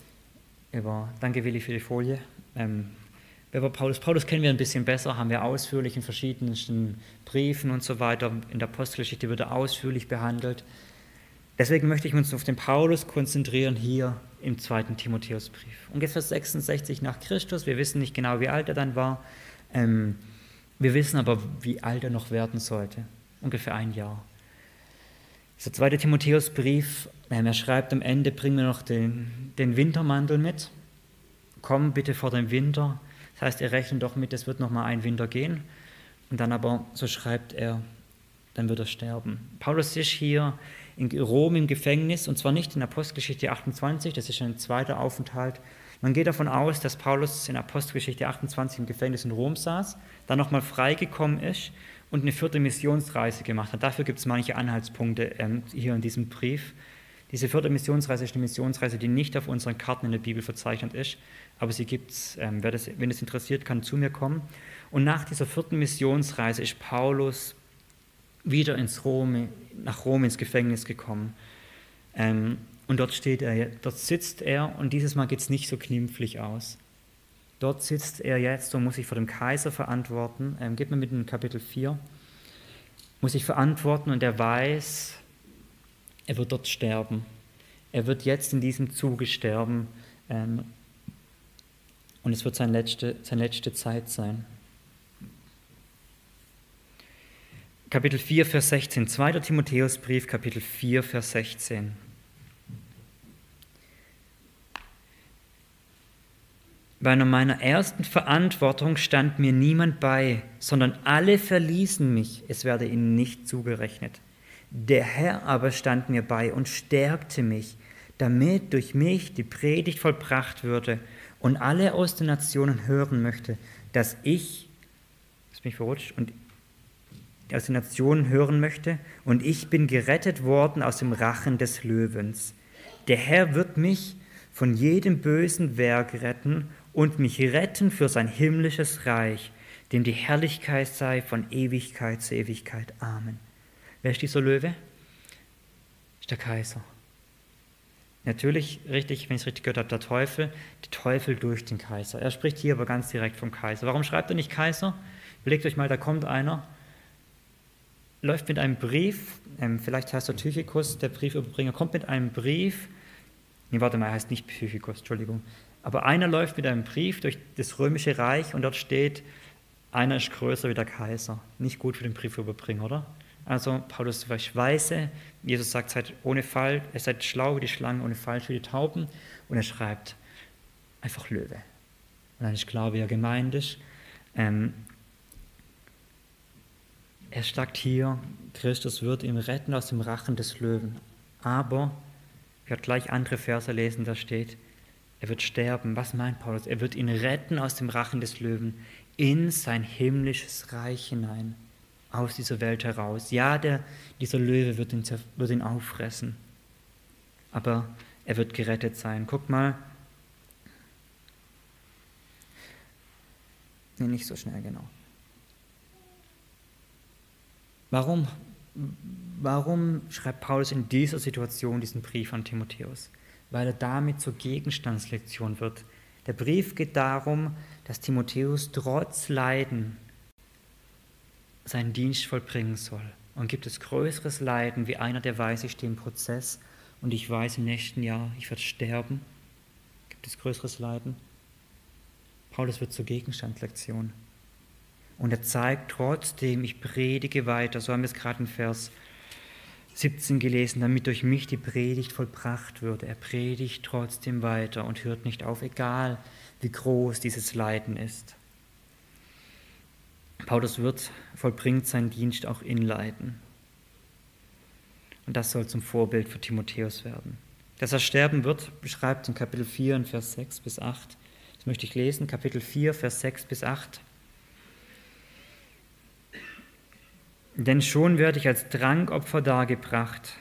über, danke Willi für die Folie. Ähm, wer war Paulus? Paulus kennen wir ein bisschen besser, haben wir ausführlich in verschiedenen Briefen und so weiter. In der Apostelgeschichte wird er ausführlich behandelt. Deswegen möchte ich uns auf den Paulus konzentrieren hier im zweiten Timotheusbrief. Ungefähr 66 nach Christus. Wir wissen nicht genau, wie alt er dann war. Ähm, wir wissen aber, wie alt er noch werden sollte. Ungefähr ein Jahr. Der zweite Timotheusbrief, er schreibt am Ende, bring mir noch den, den Wintermantel mit. Komm bitte vor dem Winter. Das heißt, er rechnet doch mit, es wird noch mal ein Winter gehen. Und dann aber, so schreibt er, dann wird er sterben. Paulus ist hier in Rom im Gefängnis, und zwar nicht in Apostelgeschichte 28, das ist ein zweiter Aufenthalt. Man geht davon aus, dass Paulus in Apostelgeschichte 28 im Gefängnis in Rom saß, dann nochmal freigekommen ist und eine vierte Missionsreise gemacht hat. Dafür gibt es manche Anhaltspunkte ähm, hier in diesem Brief. Diese vierte Missionsreise ist eine Missionsreise, die nicht auf unseren Karten in der Bibel verzeichnet ist, aber sie gibt es. Ähm, wenn es interessiert, kann zu mir kommen. Und nach dieser vierten Missionsreise ist Paulus wieder ins Rom, nach Rom ins Gefängnis gekommen. Ähm, und dort steht er, dort sitzt er und dieses Mal geht es nicht so knimpflich aus. Dort sitzt er jetzt und muss sich vor dem Kaiser verantworten. Ähm, geht mir mit in Kapitel 4. Muss sich verantworten und er weiß, er wird dort sterben. Er wird jetzt in diesem Zuge sterben. Ähm, und es wird seine letzte, seine letzte Zeit sein. Kapitel 4, Vers 16. 2. Timotheusbrief, Kapitel 4, Vers 16. Bei meiner ersten Verantwortung stand mir niemand bei, sondern alle verließen mich, es werde ihnen nicht zugerechnet. Der Herr aber stand mir bei und stärkte mich, damit durch mich die Predigt vollbracht würde und alle aus den Nationen hören möchte, dass ich, das bin ich verrutscht, und aus den Nationen hören möchte, und ich bin gerettet worden aus dem Rachen des Löwens. Der Herr wird mich von jedem bösen Werk retten und mich retten für sein himmlisches Reich, dem die Herrlichkeit sei von Ewigkeit zu Ewigkeit. Amen. Wer ist dieser Löwe? Ist der Kaiser. Natürlich, richtig, wenn ich es richtig gehört habe, der Teufel, der Teufel durch den Kaiser. Er spricht hier aber ganz direkt vom Kaiser. Warum schreibt er nicht Kaiser? Überlegt euch mal, da kommt einer, läuft mit einem Brief, ähm, vielleicht heißt er Tychikus, der Briefüberbringer, kommt mit einem Brief, nee, warte mal, er heißt nicht Tychikus, Entschuldigung, aber einer läuft mit einem Brief durch das römische Reich und dort steht, einer ist größer wie der Kaiser. Nicht gut für den Briefüberbringer, oder? Also Paulus ich weise, Jesus sagt, seid ohne Fall, ihr seid schlau wie die Schlangen, ohne falsch wie die Tauben. Und er schreibt einfach Löwe. Und dann ist klar, wie er gemeint ist. Ähm, er sagt hier, Christus wird ihn retten aus dem Rachen des Löwen. Aber, ich werde gleich andere Verse lesen, da steht, er wird sterben. Was meint Paulus? Er wird ihn retten aus dem Rachen des Löwen in sein himmlisches Reich hinein, aus dieser Welt heraus. Ja, der, dieser Löwe wird ihn, wird ihn auffressen, aber er wird gerettet sein. Guck mal. Nee, nicht so schnell, genau. Warum, warum schreibt Paulus in dieser Situation diesen Brief an Timotheus? weil er damit zur Gegenstandslektion wird, Der Brief geht darum, dass Timotheus trotz Leiden seinen Dienst vollbringen soll. Und gibt es größeres Leiden, wie einer, der weiß, ich stehe im Prozess und ich weiß im nächsten Jahr, ich werde sterben? Gibt es größeres Leiden? Paulus wird zur Gegenstandslektion. Und er zeigt trotzdem, ich predige weiter. So haben wir es gerade in Vers 17 gelesen, damit durch mich die Predigt vollbracht würde. Er predigt trotzdem weiter und hört nicht auf, egal wie groß dieses Leiden ist. Paulus wird, vollbringt seinen Dienst auch in Leiden. Und das soll zum Vorbild für Timotheus werden. Dass er sterben wird, beschreibt in Kapitel 4 in Vers 6 bis 8. Das möchte ich lesen, Kapitel 4, Vers 6 bis 8. Denn schon werde ich als Drankopfer dargebracht.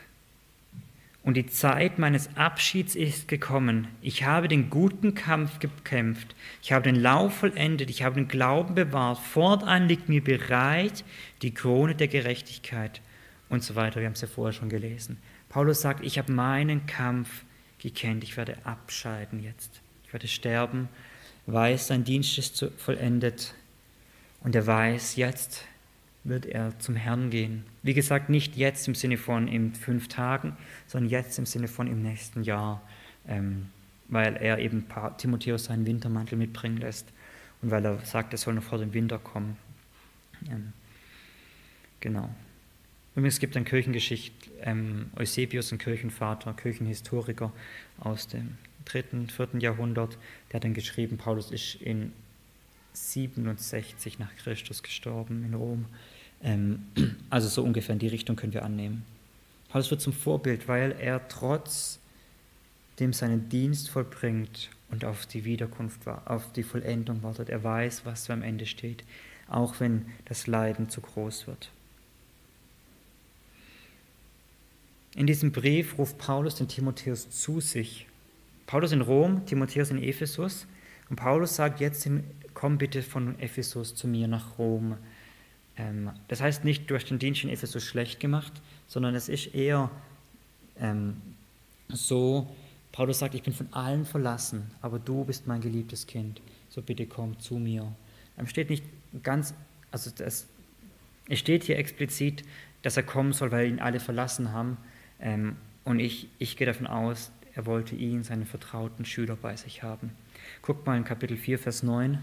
Und die Zeit meines Abschieds ist gekommen. Ich habe den guten Kampf gekämpft. Ich habe den Lauf vollendet. Ich habe den Glauben bewahrt. Fortan liegt mir bereit die Krone der Gerechtigkeit und so weiter. Wir haben es ja vorher schon gelesen. Paulus sagt, ich habe meinen Kampf gekannt. Ich werde abscheiden jetzt. Ich werde sterben. Weiß, sein Dienst ist vollendet. Und er weiß, jetzt wird er zum Herrn gehen. Wie gesagt, nicht jetzt im Sinne von in fünf Tagen, sondern jetzt im Sinne von im nächsten Jahr, ähm, weil er eben Timotheus seinen Wintermantel mitbringen lässt und weil er sagt, er soll noch vor dem Winter kommen. Ähm, genau. Übrigens gibt es eine Kirchengeschichte, ähm, Eusebius, ein Kirchenvater, Kirchenhistoriker aus dem dritten, vierten Jahrhundert, der hat dann geschrieben, Paulus ist in 67 nach Christus gestorben in Rom. Ähm, (clears throat) also so ungefähr in die Richtung können wir annehmen. Paulus wird zum Vorbild, weil er trotz dem seinen Dienst vollbringt und auf die Wiederkunft, auf die Vollendung wartet. Er weiß, was am Ende steht, auch wenn das Leiden zu groß wird. In diesem Brief ruft Paulus den Timotheus zu sich. Paulus in Rom, Timotheus in Ephesus. Und Paulus sagt jetzt, komm bitte von Ephesus zu mir nach Rom. Ähm, das heißt nicht, du hast den Dienst in Ephesus schlecht gemacht, sondern es ist eher ähm, so, Paulus sagt, ich bin von allen verlassen, aber du bist mein geliebtes Kind, so bitte komm zu mir. Es steht nicht ganz, also das, es steht hier explizit, dass er kommen soll, weil ihn alle verlassen haben. Ähm, und ich, ich gehe davon aus, er wollte ihn, seinen vertrauten Schüler bei sich haben. Guckt mal in Kapitel 4, Vers 9,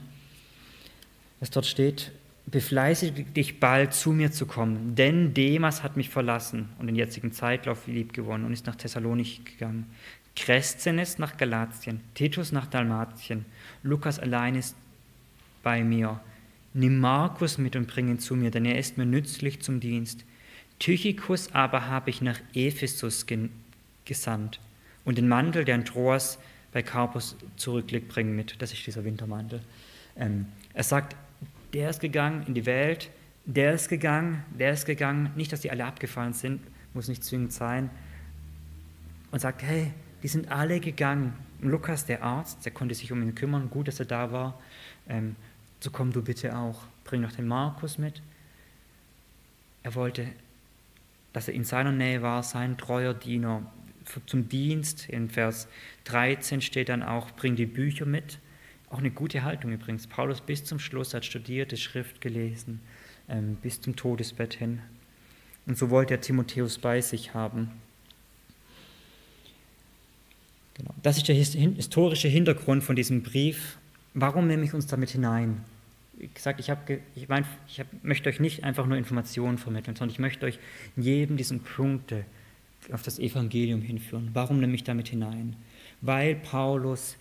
was dort steht befleißige dich bald zu mir zu kommen, denn Demas hat mich verlassen und den jetzigen Zeitlauf lieb gewonnen und ist nach Thessalonich gegangen. Crescenes nach Galatien, Titus nach Dalmatien, Lukas allein ist bei mir. Nimm Markus mit und bring ihn zu mir, denn er ist mir nützlich zum Dienst. Tychicus aber habe ich nach Ephesus gesandt und den Mantel, der in Troas bei Carpus zurückliegt, bringen mit. Das ist dieser Wintermantel. Ähm, er sagt, der ist gegangen in die Welt, der ist gegangen, der ist gegangen. Nicht, dass die alle abgefallen sind, muss nicht zwingend sein. Und sagt, hey, die sind alle gegangen. Lukas, der Arzt, der konnte sich um ihn kümmern, gut, dass er da war. Ähm, so komm du bitte auch. Bring noch den Markus mit. Er wollte, dass er in seiner Nähe war, sein treuer Diener zum Dienst. In Vers 13 steht dann auch, bring die Bücher mit. Auch eine gute Haltung übrigens. Paulus bis zum Schluss hat studiert, die Schrift gelesen, ähm, bis zum Todesbett hin. Und so wollte er Timotheus bei sich haben. Genau. Das ist der historische Hintergrund von diesem Brief. Warum nehme ich uns damit hinein? Wie gesagt, ich, habe, ich, mein, ich hab, möchte euch nicht einfach nur Informationen vermitteln, sondern ich möchte euch in jedem dieser Punkte auf das Evangelium hinführen. Warum nehme ich damit hinein? Weil Paulus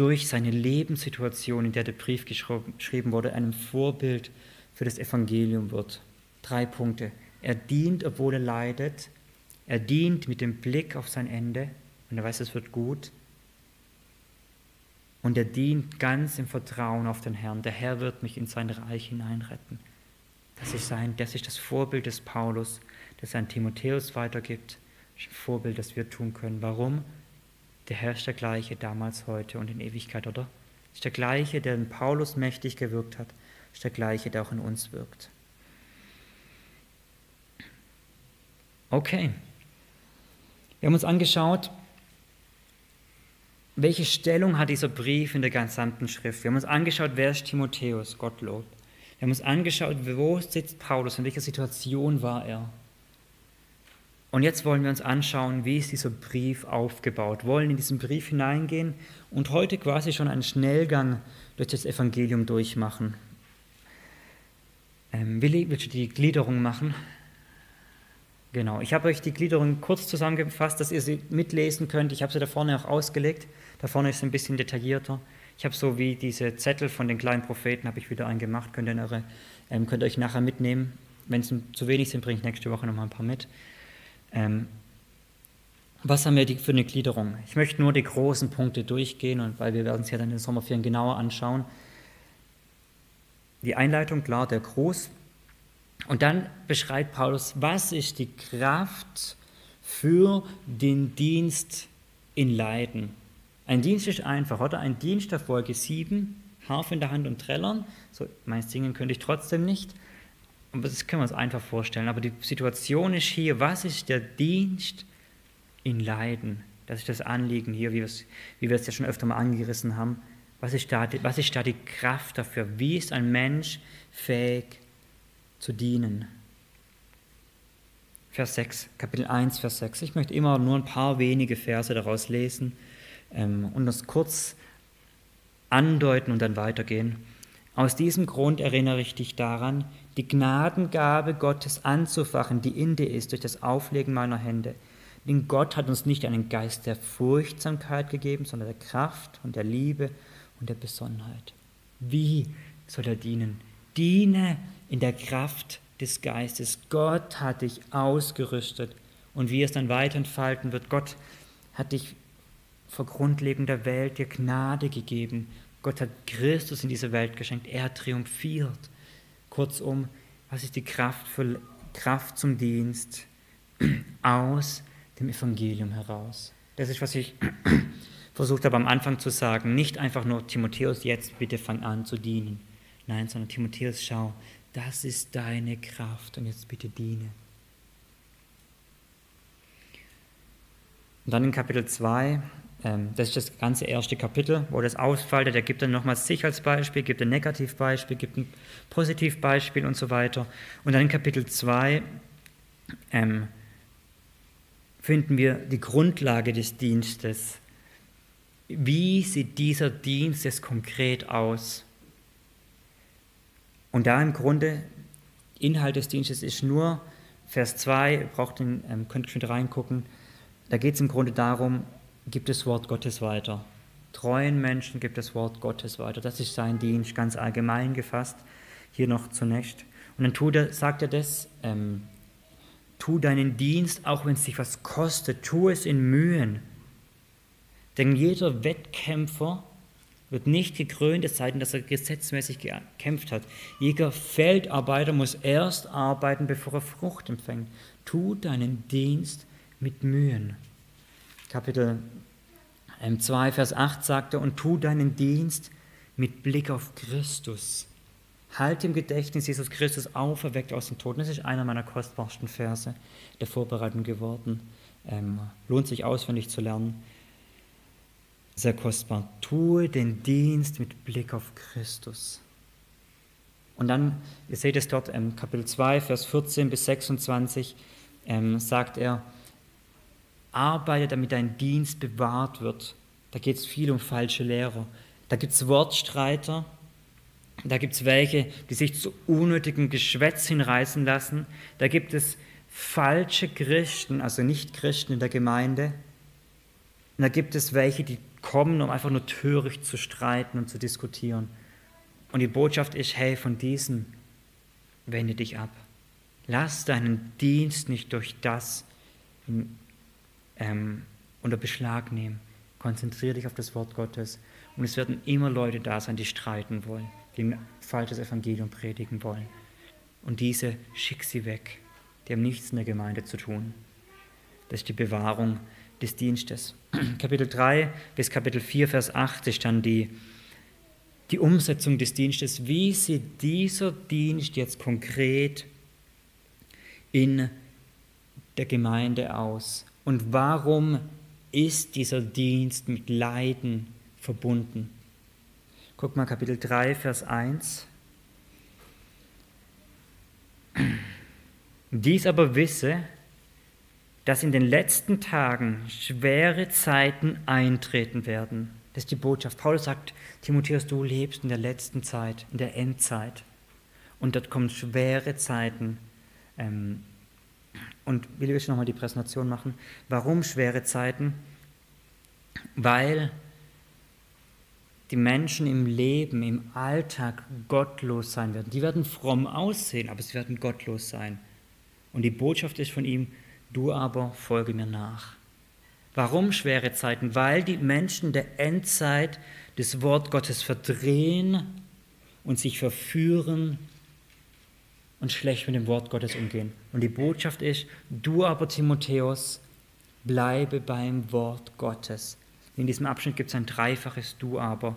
durch seine Lebenssituation, in der der Brief geschrieben wurde, einem Vorbild für das Evangelium wird. Drei Punkte. Er dient, obwohl er leidet. Er dient mit dem Blick auf sein Ende und er weiß, es wird gut. Und er dient ganz im Vertrauen auf den Herrn. Der Herr wird mich in sein Reich hineinretten. Das ist, sein, das ist das Vorbild des Paulus, das an Timotheus weitergibt. Das ist ein Vorbild, das wir tun können. Warum? Der Herr ist der gleiche damals, heute und in Ewigkeit, oder? Ist der gleiche, der in Paulus mächtig gewirkt hat, ist der gleiche, der auch in uns wirkt. Okay. Wir haben uns angeschaut, welche Stellung hat dieser Brief in der gesamten Schrift? Wir haben uns angeschaut, wer ist Timotheus, Gottlob. Wir haben uns angeschaut, wo sitzt Paulus, in welcher Situation war er. Und jetzt wollen wir uns anschauen, wie ist dieser Brief aufgebaut, wollen in diesen Brief hineingehen und heute quasi schon einen Schnellgang durch das Evangelium durchmachen. Ähm, Willi, willst du die Gliederung machen? Genau, ich habe euch die Gliederung kurz zusammengefasst, dass ihr sie mitlesen könnt. Ich habe sie da vorne auch ausgelegt. Da vorne ist es ein bisschen detaillierter. Ich habe so wie diese Zettel von den kleinen Propheten, habe ich wieder einen gemacht. Könnt ihr, eure, ähm, könnt ihr euch nachher mitnehmen. Wenn es zu wenig sind, bringe ich nächste Woche nochmal ein paar mit. Ähm, was haben wir für eine Gliederung? Ich möchte nur die großen Punkte durchgehen, und weil wir werden es ja dann in den Sommerferien genauer anschauen. Die Einleitung, klar, der Gruß, und dann beschreibt Paulus, was ist die Kraft für den Dienst in Leiden. Ein Dienst ist einfach, oder? Ein Dienst der Folge 7, Harfe in der Hand und Trällern. So, meist singen könnte ich trotzdem nicht. Aber das können wir uns einfach vorstellen. Aber die Situation ist hier, was ist der Dienst in Leiden? Das ist das Anliegen hier, wie, wie wir es ja schon öfter mal angerissen haben. Was ist, da, was ist da die Kraft dafür? Wie ist ein Mensch fähig, zu dienen. Vers 6, Kapitel 1, Vers 6. Ich möchte immer nur ein paar wenige Verse daraus lesen ähm, und das kurz andeuten und dann weitergehen. Aus diesem Grund erinnere ich dich daran, die Gnadengabe Gottes anzufachen, die in dir ist, durch das Auflegen meiner Hände. Denn Gott hat uns nicht einen Geist der Furchtsamkeit gegeben, sondern der Kraft und der Liebe und der Besonnenheit. Wie soll er dienen? Diene in der Kraft des Geistes. Gott hat dich ausgerüstet. Und wie es dann weiter entfalten wird, Gott hat dich vor Grundlegung der Welt dir Gnade gegeben. Gott hat Christus in diese Welt geschenkt. Er triumphiert. Kurzum, was ist die Kraft, für, Kraft zum Dienst aus dem Evangelium heraus? Das ist, was ich (clears throat) versucht habe am Anfang zu sagen. Nicht einfach nur Timotheus, jetzt bitte fang an zu dienen. Nein, sondern Timotheus, schau, das ist deine Kraft und jetzt bitte diene. Und dann in Kapitel 2, ähm, das ist das ganze erste Kapitel, wo das ausfaltet, er gibt dann nochmals sich als Beispiel, gibt ein Negativbeispiel, gibt ein Positivbeispiel und so weiter. Und dann in Kapitel 2 ähm, finden wir die Grundlage des Dienstes. Wie sieht dieser Dienst jetzt konkret aus? Und da im Grunde, Inhalt des Dienstes ist nur Vers 2, braucht den, ähm, könnt ihr schon reingucken, da geht es im Grunde darum, gibt das Wort Gottes weiter. Treuen Menschen gibt das Wort Gottes weiter. Das ist sein Dienst, ganz allgemein gefasst. Hier noch zunächst. Und dann tut er, sagt er das, ähm, tu deinen Dienst, auch wenn es dich was kostet, tu es in Mühen. Denn jeder Wettkämpfer wird nicht gekrönt, es sei denn, dass er gesetzmäßig gekämpft hat. Jeder Feldarbeiter muss erst arbeiten, bevor er Frucht empfängt. Tu deinen Dienst mit Mühen. Kapitel 2, ähm, Vers 8 sagt er, und tu deinen Dienst mit Blick auf Christus. Halt im Gedächtnis Jesus Christus auferweckt aus den Toten. Das ist einer meiner kostbarsten Verse der Vorbereitung geworden. Ähm, lohnt sich auswendig zu lernen sehr kostbar. Tue den Dienst mit Blick auf Christus. Und dann, ihr seht es dort im Kapitel 2, Vers 14 bis 26, ähm, sagt er, arbeite, damit dein Dienst bewahrt wird. Da geht es viel um falsche Lehrer. Da gibt es Wortstreiter, da gibt es welche, die sich zu unnötigem Geschwätz hinreißen lassen. Da gibt es falsche Christen, also nicht Christen in der Gemeinde. Und da gibt es welche, die kommen, um einfach nur töricht zu streiten und zu diskutieren. Und die Botschaft ist, hey, von diesen wende dich ab. Lass deinen Dienst nicht durch das ähm, unter Beschlag nehmen. Konzentriere dich auf das Wort Gottes. Und es werden immer Leute da sein, die streiten wollen, die ein falsches Evangelium predigen wollen. Und diese schick sie weg. Die haben nichts in der Gemeinde zu tun. Das ist die Bewahrung des Dienstes. (clears throat) Kapitel 3 bis Kapitel 4, Vers 8 ist dann die, die Umsetzung des Dienstes. Wie sieht dieser Dienst jetzt konkret in der Gemeinde aus? Und warum ist dieser Dienst mit Leiden verbunden. Guck mal Kapitel 3, Vers 1. Dies aber wisse, dass in den letzten Tagen schwere Zeiten eintreten werden. Das ist die Botschaft. Paulus sagt, Timotheus, du lebst in der letzten Zeit, in der Endzeit. Und dort kommen schwere Zeiten. Ähm, und will ich nochmal die Präsentation machen. Warum schwere Zeiten? Weil die Menschen im Leben, im Alltag gottlos sein werden. Die werden fromm aussehen, aber sie werden gottlos sein. Und die Botschaft ist von ihm, du aber folge mir nach. Warum schwere Zeiten? Weil die Menschen der Endzeit das Wort Gottes verdrehen und sich verführen und schlecht mit dem Wort Gottes umgehen. Und die Botschaft ist, du aber Timotheus, bleibe beim Wort Gottes. In diesem Abschnitt gibt es ein dreifaches Du aber.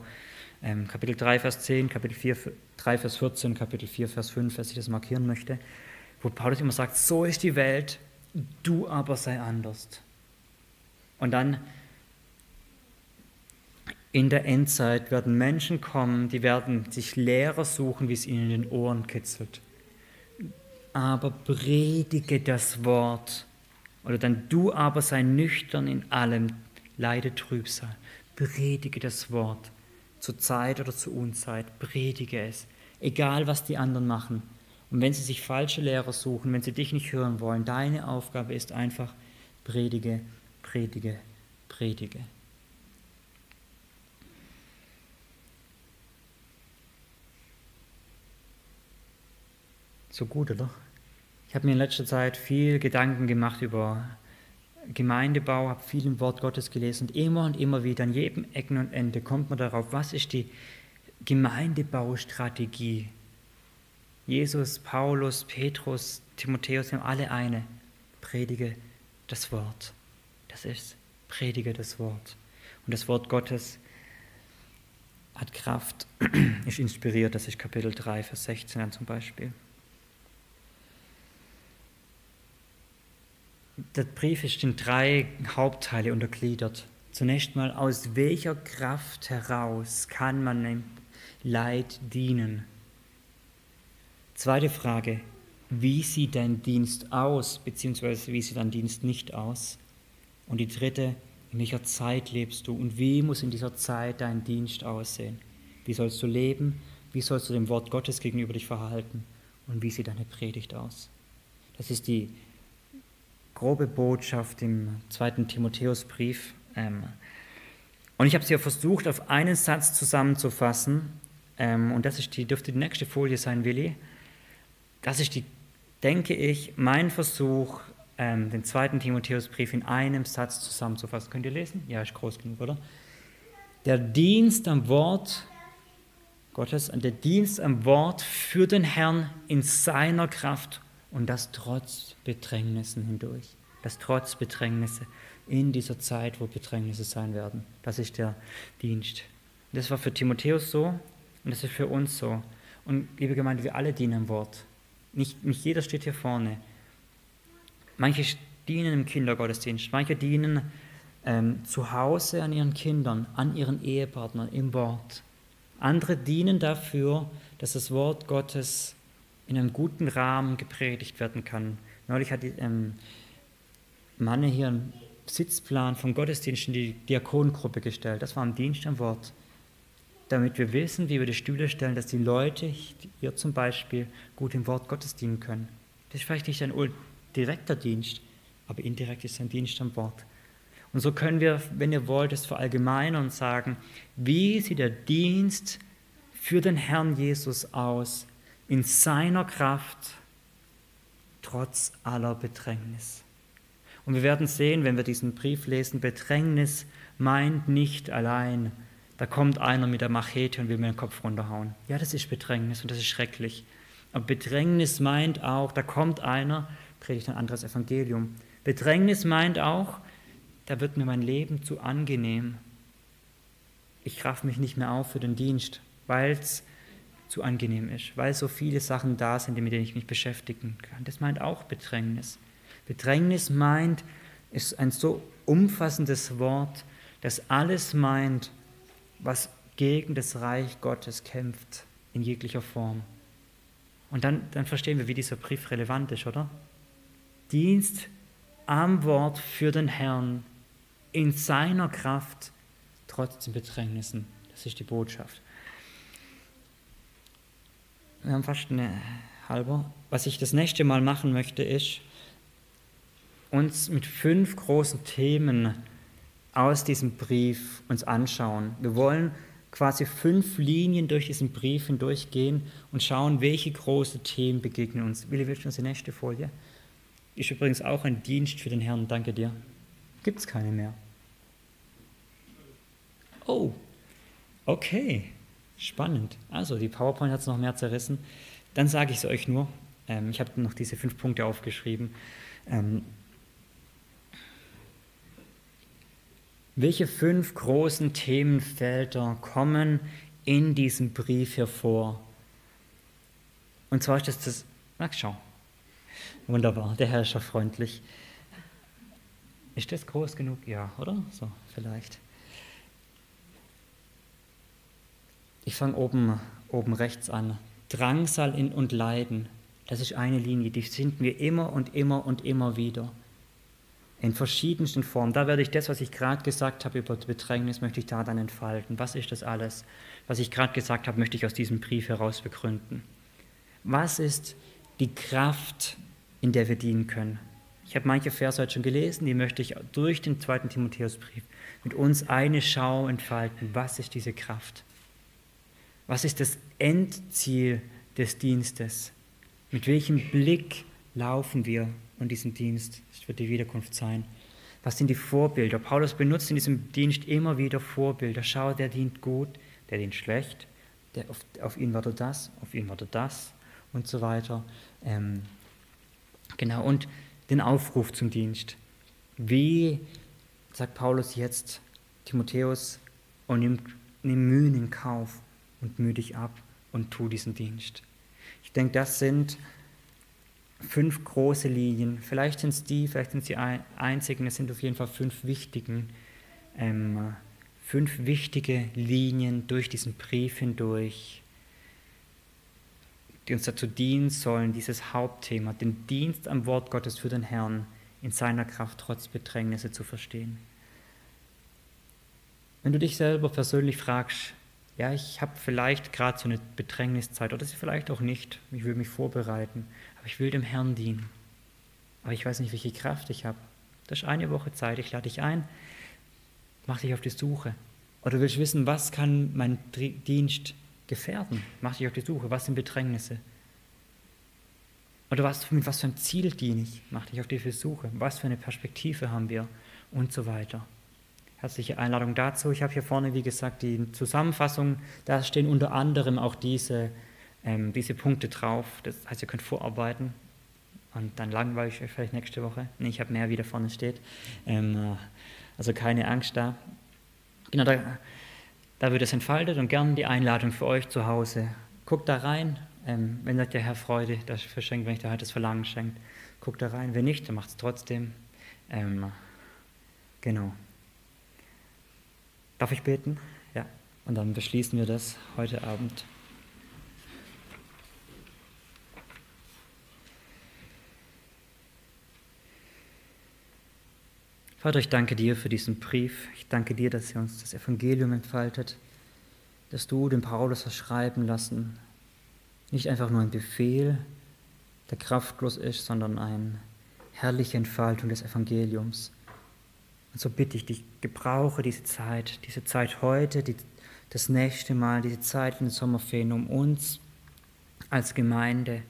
Ähm, Kapitel 3, Vers 10, Kapitel 4, 3, Vers 14, Kapitel 4, Vers 5, wer sich das markieren möchte, wo Paulus immer sagt, so ist die Welt, du aber sei anders. Und dann in der Endzeit werden Menschen kommen, die werden sich Lehrer suchen, wie es ihnen in den Ohren kitzelt. Aber predige das Wort. Oder dann du aber sei nüchtern in allem, leide Trübsal. Predige das Wort. Zur Zeit oder zur Unzeit. Predige es. Egal, was die anderen machen. Und wenn sie sich falsche Lehrer suchen, wenn sie dich nicht hören wollen, deine Aufgabe ist einfach, predige, predige, predige. So gut, oder? Ich habe mir in letzter Zeit viel Gedanken gemacht über Gemeindebau, habe viel im Wort Gottes gelesen und immer und immer wieder an jedem Ecken und Ende kommt man darauf, was ist die Gemeindebaustrategie Jesus, Paulus, Petrus, Timotheus, wir haben alle eine. Predige das Wort. Das ist, predige das Wort. Und das Wort Gottes hat Kraft, (clears throat) ist inspiriert, das ist Kapitel 3, Vers 16 dann zum Beispiel. Der Brief ist in drei Hauptteile untergliedert. Zunächst mal, aus welcher Kraft heraus kann man dem Leid dienen? Zweite Frage, wie sieht dein Dienst aus, beziehungsweise wie sieht dein Dienst nicht aus? Und die dritte, in welcher Zeit lebst du und wie muss in dieser Zeit dein Dienst aussehen? Wie sollst du leben? Wie sollst du dem Wort Gottes gegenüber dich verhalten? Und wie sieht deine Predigt aus? Das ist die grobe Botschaft im zweiten Timotheusbrief. Ähm, und ich habe sie ja versucht, auf einen Satz zusammenzufassen. Ähm, und das ist die, dürfte die nächste Folie sein, Willi. Das ist, die, denke ich, mein Versuch, ähm, den zweiten Timotheusbrief in einem Satz zusammenzufassen. Könnt ihr lesen? Ja, ist groß genug, oder? Der Dienst am Wort Gottes, der Dienst am Wort für den Herrn in seiner Kraft und das trotz Bedrängnissen hindurch. Das trotz Bedrängnisse in dieser Zeit, wo Bedrängnisse sein werden. Das ist der Dienst. Das war für Timotheus so und das ist für uns so. Und liebe Gemeinde, wir alle dienen am Wort. Nicht, nicht jeder steht hier vorne. Manche dienen im Kindergottesdienst, manche dienen ähm, zu Hause an ihren Kindern, an ihren Ehepartnern, im Wort. Andere dienen dafür, dass das Wort Gottes in einem guten Rahmen gepredigt werden kann. Neulich hat die ähm, Manne hier einen Sitzplan vom Gottesdienst in die Diakonengruppe gestellt. Das war am Dienst am Wort damit wir wissen, wie wir die Stühle stellen, dass die Leute hier zum Beispiel gut im Wort Gottes dienen können. Das ist vielleicht nicht ein direkter Dienst, aber indirekt ist ein Dienst am Wort. Und so können wir, wenn ihr wollt, es verallgemeinern und sagen, wie sieht der Dienst für den Herrn Jesus aus in seiner Kraft trotz aller Bedrängnis. Und wir werden sehen, wenn wir diesen Brief lesen, Bedrängnis meint nicht allein da kommt einer mit der Machete und will mir den Kopf runterhauen. Ja, das ist Bedrängnis und das ist schrecklich. Aber Bedrängnis meint auch, da kommt einer, predigt ein anderes Evangelium. Bedrängnis meint auch, da wird mir mein Leben zu angenehm. Ich raff mich nicht mehr auf für den Dienst, weil es zu angenehm ist, weil so viele Sachen da sind, mit denen ich mich beschäftigen kann. Das meint auch Bedrängnis. Bedrängnis meint, ist ein so umfassendes Wort, das alles meint, was gegen das Reich Gottes kämpft in jeglicher Form. Und dann, dann verstehen wir, wie dieser Brief relevant ist, oder? Dienst am Wort für den Herrn in seiner Kraft, trotz den Bedrängnissen. Das ist die Botschaft. Wir haben fast eine halbe. Was ich das nächste Mal machen möchte, ist, uns mit fünf großen Themen aus diesem Brief uns anschauen. Wir wollen quasi fünf Linien durch diesen Brief hindurchgehen und schauen, welche große Themen begegnen uns. Willi, willst du uns die nächste Folie? Ist übrigens auch ein Dienst für den Herrn, danke dir. Gibt es keine mehr. Oh, okay, spannend. Also, die PowerPoint hat es noch mehr zerrissen. Dann sage ich es euch nur. Ähm, ich habe noch diese fünf Punkte aufgeschrieben. Ähm, Welche fünf großen Themenfelder kommen in diesem Brief hervor? Und zwar ist das das, ach schau, wunderbar, der Herr ist ja freundlich. Ist das groß genug? Ja, oder? So, vielleicht. Ich fange oben, oben rechts an. Drangsal und Leiden, das ist eine Linie, die finden wir immer und immer und immer wieder in verschiedensten Formen. Da werde ich das, was ich gerade gesagt habe über Bedrängnis, möchte ich da dann entfalten. Was ist das alles? Was ich gerade gesagt habe, möchte ich aus diesem Brief heraus begründen. Was ist die Kraft, in der wir dienen können? Ich habe manche Verse heute schon gelesen, die möchte ich durch den zweiten Timotheusbrief mit uns eine Schau entfalten. Was ist diese Kraft? Was ist das Endziel des Dienstes? Mit welchem Blick laufen wir und diesen Dienst. Das wird die Wiederkunft sein. Was sind die Vorbilder? Paulus benutzt in diesem Dienst immer wieder Vorbilder. Schau, der dient gut, der dient schlecht, der, auf, auf ihn er das, auf ihn er das und so weiter. Ähm, genau, und den Aufruf zum Dienst. Wie sagt Paulus jetzt Timotheus, und nimm, nimm Mühen in Kauf und mühe dich ab und tu diesen Dienst. Ich denke, das sind fünf große Linien. Vielleicht sind es die, vielleicht sind es die einzigen, es sind auf jeden Fall fünf wichtigen, ähm, fünf wichtige Linien durch diesen Brief hindurch, die uns dazu dienen sollen, dieses Hauptthema, den Dienst am Wort Gottes für den Herrn in seiner Kraft trotz Bedrängnisse zu verstehen. Wenn du dich selber persönlich fragst, ja, ich habe vielleicht gerade so eine Bedrängniszeit oder sie vielleicht auch nicht, ich will mich vorbereiten, aber ich will dem Herrn dienen. Aber ich weiß nicht, welche Kraft ich habe. Das ist eine Woche Zeit, ich lade dich ein, mach dich auf die Suche. Oder willst du wissen, was kann mein Dienst gefährden? Mach dich auf die Suche, was sind Bedrängnisse? Oder was, mit was für einem Ziel diene ich? Mach dich auf die Suche. Was für eine Perspektive haben wir? Und so weiter. Herzliche Einladung dazu. Ich habe hier vorne, wie gesagt, die Zusammenfassung. Da stehen unter anderem auch diese ähm, diese Punkte drauf. Das heißt, ihr könnt vorarbeiten und dann langweile ich euch vielleicht nächste Woche. Nee, ich habe mehr, wie da vorne steht. Ähm, äh, also keine Angst da. Genau, da, da wird es entfaltet und gern die Einladung für euch zu Hause. Guckt da rein, ähm, wenn euch der Herr Freude dafür schenkt, wenn euch der Herr das Verlangen schenkt. Guckt da rein, wenn nicht, dann macht es trotzdem. Ähm, genau. Darf ich beten? Ja. Und dann beschließen wir das heute Abend. Vater, ich danke dir für diesen Brief. Ich danke dir, dass er uns das Evangelium entfaltet, dass du den Paulus hast schreiben lassen. Nicht einfach nur ein Befehl, der kraftlos ist, sondern eine herrliche Entfaltung des Evangeliums. Und so bitte ich dich, gebrauche diese Zeit, diese Zeit heute, die, das nächste Mal, diese Zeit in den Sommerferien, um uns als Gemeinde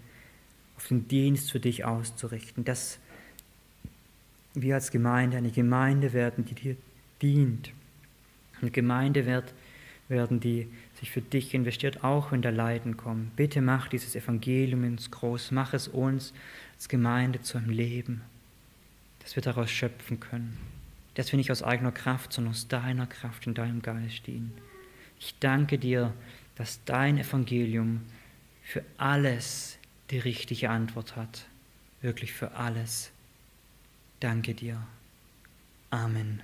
auf den Dienst für dich auszurichten, dass wir als Gemeinde eine Gemeinde werden, die dir dient. Eine Gemeinde wird, werden, die sich für dich investiert, auch wenn da Leiden kommen. Bitte mach dieses Evangelium ins groß, mach es uns als Gemeinde zu einem Leben, dass wir daraus schöpfen können. Dass wir nicht aus eigener Kraft, sondern aus deiner Kraft in deinem Geist dienen. Ich danke dir, dass dein Evangelium für alles die richtige Antwort hat. Wirklich für alles. Danke dir. Amen.